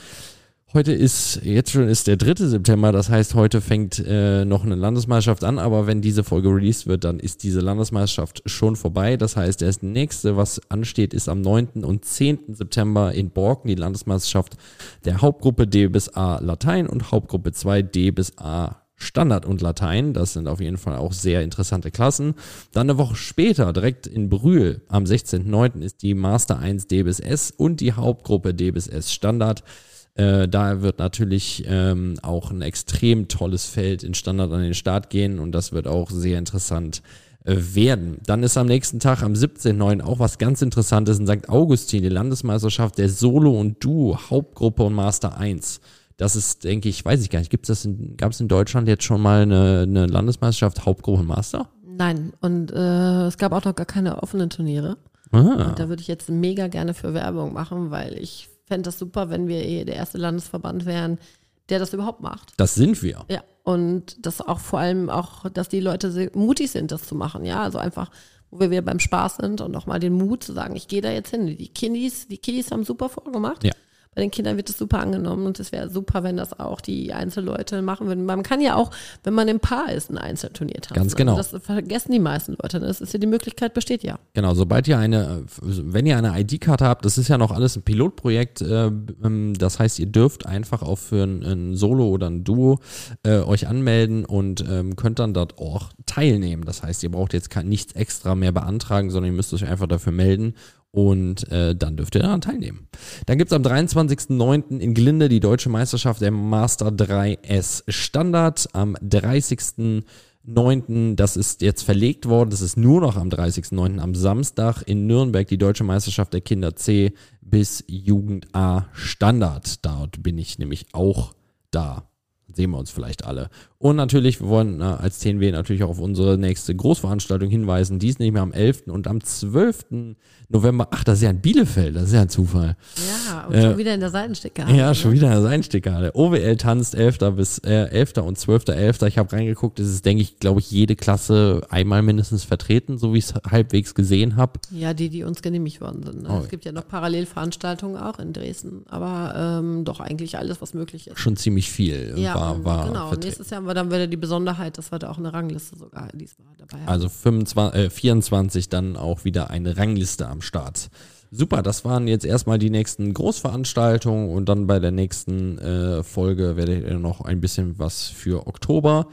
Heute ist, jetzt schon ist der 3. September, das heißt, heute fängt äh, noch eine Landesmeisterschaft an, aber wenn diese Folge released wird, dann ist diese Landesmeisterschaft schon vorbei. Das heißt, das nächste, was ansteht, ist am 9. und 10. September in Borken, die Landesmeisterschaft der Hauptgruppe D bis A Latein und Hauptgruppe 2 D bis A Standard und Latein. Das sind auf jeden Fall auch sehr interessante Klassen. Dann eine Woche später, direkt in Brühl, am 16.09. ist die Master 1 D bis S und die Hauptgruppe D bis S Standard. Äh, da wird natürlich ähm, auch ein extrem tolles Feld in Standard an den Start gehen und das wird auch sehr interessant äh, werden. Dann ist am nächsten Tag, am 17.09. auch was ganz Interessantes in St. Augustin, die Landesmeisterschaft der Solo und Duo, Hauptgruppe und Master 1. Das ist, denke ich, weiß ich gar nicht, das gab es in Deutschland jetzt schon mal eine, eine Landesmeisterschaft Hauptgruppe Master? Nein, und äh, es gab auch noch gar keine offenen Turniere. Ah, Und da würde ich jetzt mega gerne für Werbung machen, weil ich fände das super, wenn wir eh der erste Landesverband wären, der das überhaupt macht. das sind wir. Ja, und das auch vor allem auch, dass die Leute sehr mutig sind, das zu machen. Ja, also einfach, wo wir wieder beim Spaß sind und nochmal den Mut zu sagen, ich gehe da jetzt hin. Die Kiddies, die Kiddies haben super vorgemacht. Ja. Bei den Kindern wird es super angenommen und es wäre super, wenn das auch die Einzelleute machen würden. Man kann ja auch, wenn man im Paar ist, ein Einzelturnier tanzen. Ganz genau. Also das vergessen die meisten Leute. Das ist ja die Möglichkeit besteht ja. Genau, sobald ihr eine, wenn ihr eine ID-Karte habt, das ist ja noch alles ein Pilotprojekt, äh, ähm, das heißt, ihr dürft einfach auch für ein, Solo oder ein Duo äh, euch anmelden und ähm, könnt dann dort auch teilnehmen. Das heißt, ihr braucht jetzt nichts extra mehr beantragen, sondern ihr müsst euch einfach dafür melden und äh, dann dürft ihr daran teilnehmen. Dann gibt's am 23.09. in Glinde die deutsche Meisterschaft der Master 3S Standard. Am 30.09. das ist jetzt verlegt worden, das ist nur noch am 30.09. am Samstag in Nürnberg die deutsche Meisterschaft der Kinder C bis Jugend A Standard. Dort bin ich nämlich auch da. Sehen wir uns vielleicht alle. Und natürlich, wir wollen äh, als TNW natürlich auch auf unsere nächste Großveranstaltung hinweisen. Die ist nicht mehr am 11. und am 12. November. Ach, das ist ja in Bielefeld, das ist ja ein Zufall. Ja, und schon wieder in der Seitenstickhalle. Ja, schon wieder in der Seitenstickhalle. OWL tanzt 11. bis äh, 11. und 12.11. Ich habe reingeguckt, es ist, denke ich, glaube ich, jede Klasse einmal mindestens vertreten, so wie ich es halbwegs gesehen habe. Ja, die, die uns genehmigt worden sind. Ne? Oh. Es gibt ja noch Parallelveranstaltungen auch in Dresden, aber ähm, doch eigentlich alles, was möglich ist. Schon ziemlich viel Ja, war, war genau. vertreten. Nächstes Jahr haben wir dann wieder die Besonderheit, dass wir da auch eine Rangliste sogar diesmal dabei haben. Also 25, äh, 24 dann auch wieder eine Rangliste am Start. Super, das waren jetzt erstmal die nächsten Großveranstaltungen und dann bei der nächsten äh, Folge werdet ihr noch ein bisschen was für Oktober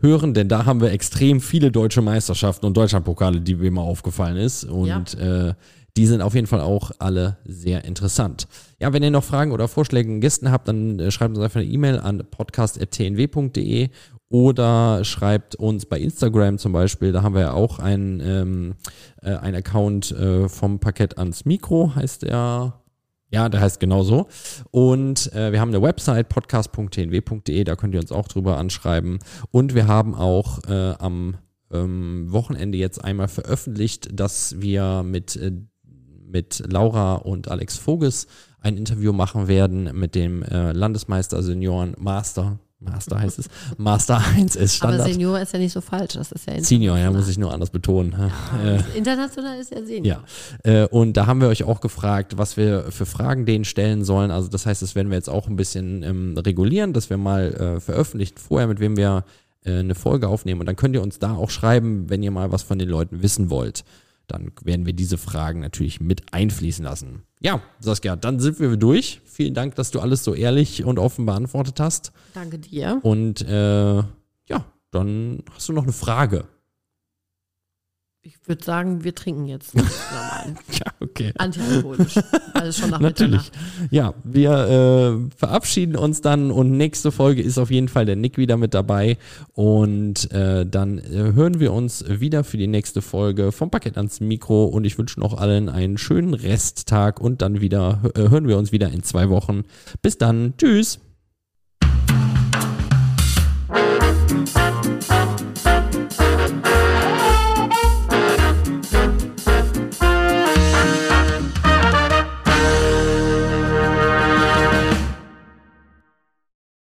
hören, denn da haben wir extrem viele deutsche Meisterschaften und Deutschlandpokale, die mir mal aufgefallen ist. Und äh, die sind auf jeden Fall auch alle sehr interessant. Ja, wenn ihr noch Fragen oder Vorschläge Gästen habt, dann äh, schreibt uns einfach eine E-Mail an podcast.tnw.de oder schreibt uns bei Instagram zum Beispiel. Da haben wir ja auch einen, ähm, äh, einen Account äh, vom Parkett ans Mikro, heißt er. Ja, der heißt genauso. Und äh, wir haben eine Website, podcast.tnw.de, da könnt ihr uns auch drüber anschreiben. Und wir haben auch äh, am ähm, Wochenende jetzt einmal veröffentlicht, dass wir mit, äh, mit Laura und Alex Voges ein Interview machen werden mit dem äh, Landesmeister Senioren Master. Master heißt es. Master 1 ist aber Standard. Senior ist ja nicht so falsch, das ist ja Senior, ja, muss ich nur anders betonen. Ja, international ist ja Senior. Ja, äh, und da haben wir euch auch gefragt, was wir für Fragen denen stellen sollen. Also das heißt, das werden wir jetzt auch ein bisschen ähm, regulieren, dass wir mal äh, veröffentlichen vorher, mit wem wir äh, eine Folge aufnehmen. Und dann könnt ihr uns da auch schreiben, wenn ihr mal was von den Leuten wissen wollt. Dann werden wir diese Fragen natürlich mit einfließen lassen. Ja, Saskia, dann sind wir durch. Vielen Dank, dass du alles so ehrlich und offen beantwortet hast. Danke dir. Und äh, ja, dann hast du noch eine Frage. Ich würde sagen, wir trinken jetzt normal. Ja, okay. Antialkoholisch. Also schon nach Natürlich. Mitternacht. Ja, wir äh, verabschieden uns dann und nächste Folge ist auf jeden Fall der Nick wieder mit dabei. Und äh, dann äh, hören wir uns wieder für die nächste Folge vom Paket ans Mikro. Und ich wünsche noch allen einen schönen Resttag und dann wieder äh, hören wir uns wieder in zwei Wochen. Bis dann. Tschüss.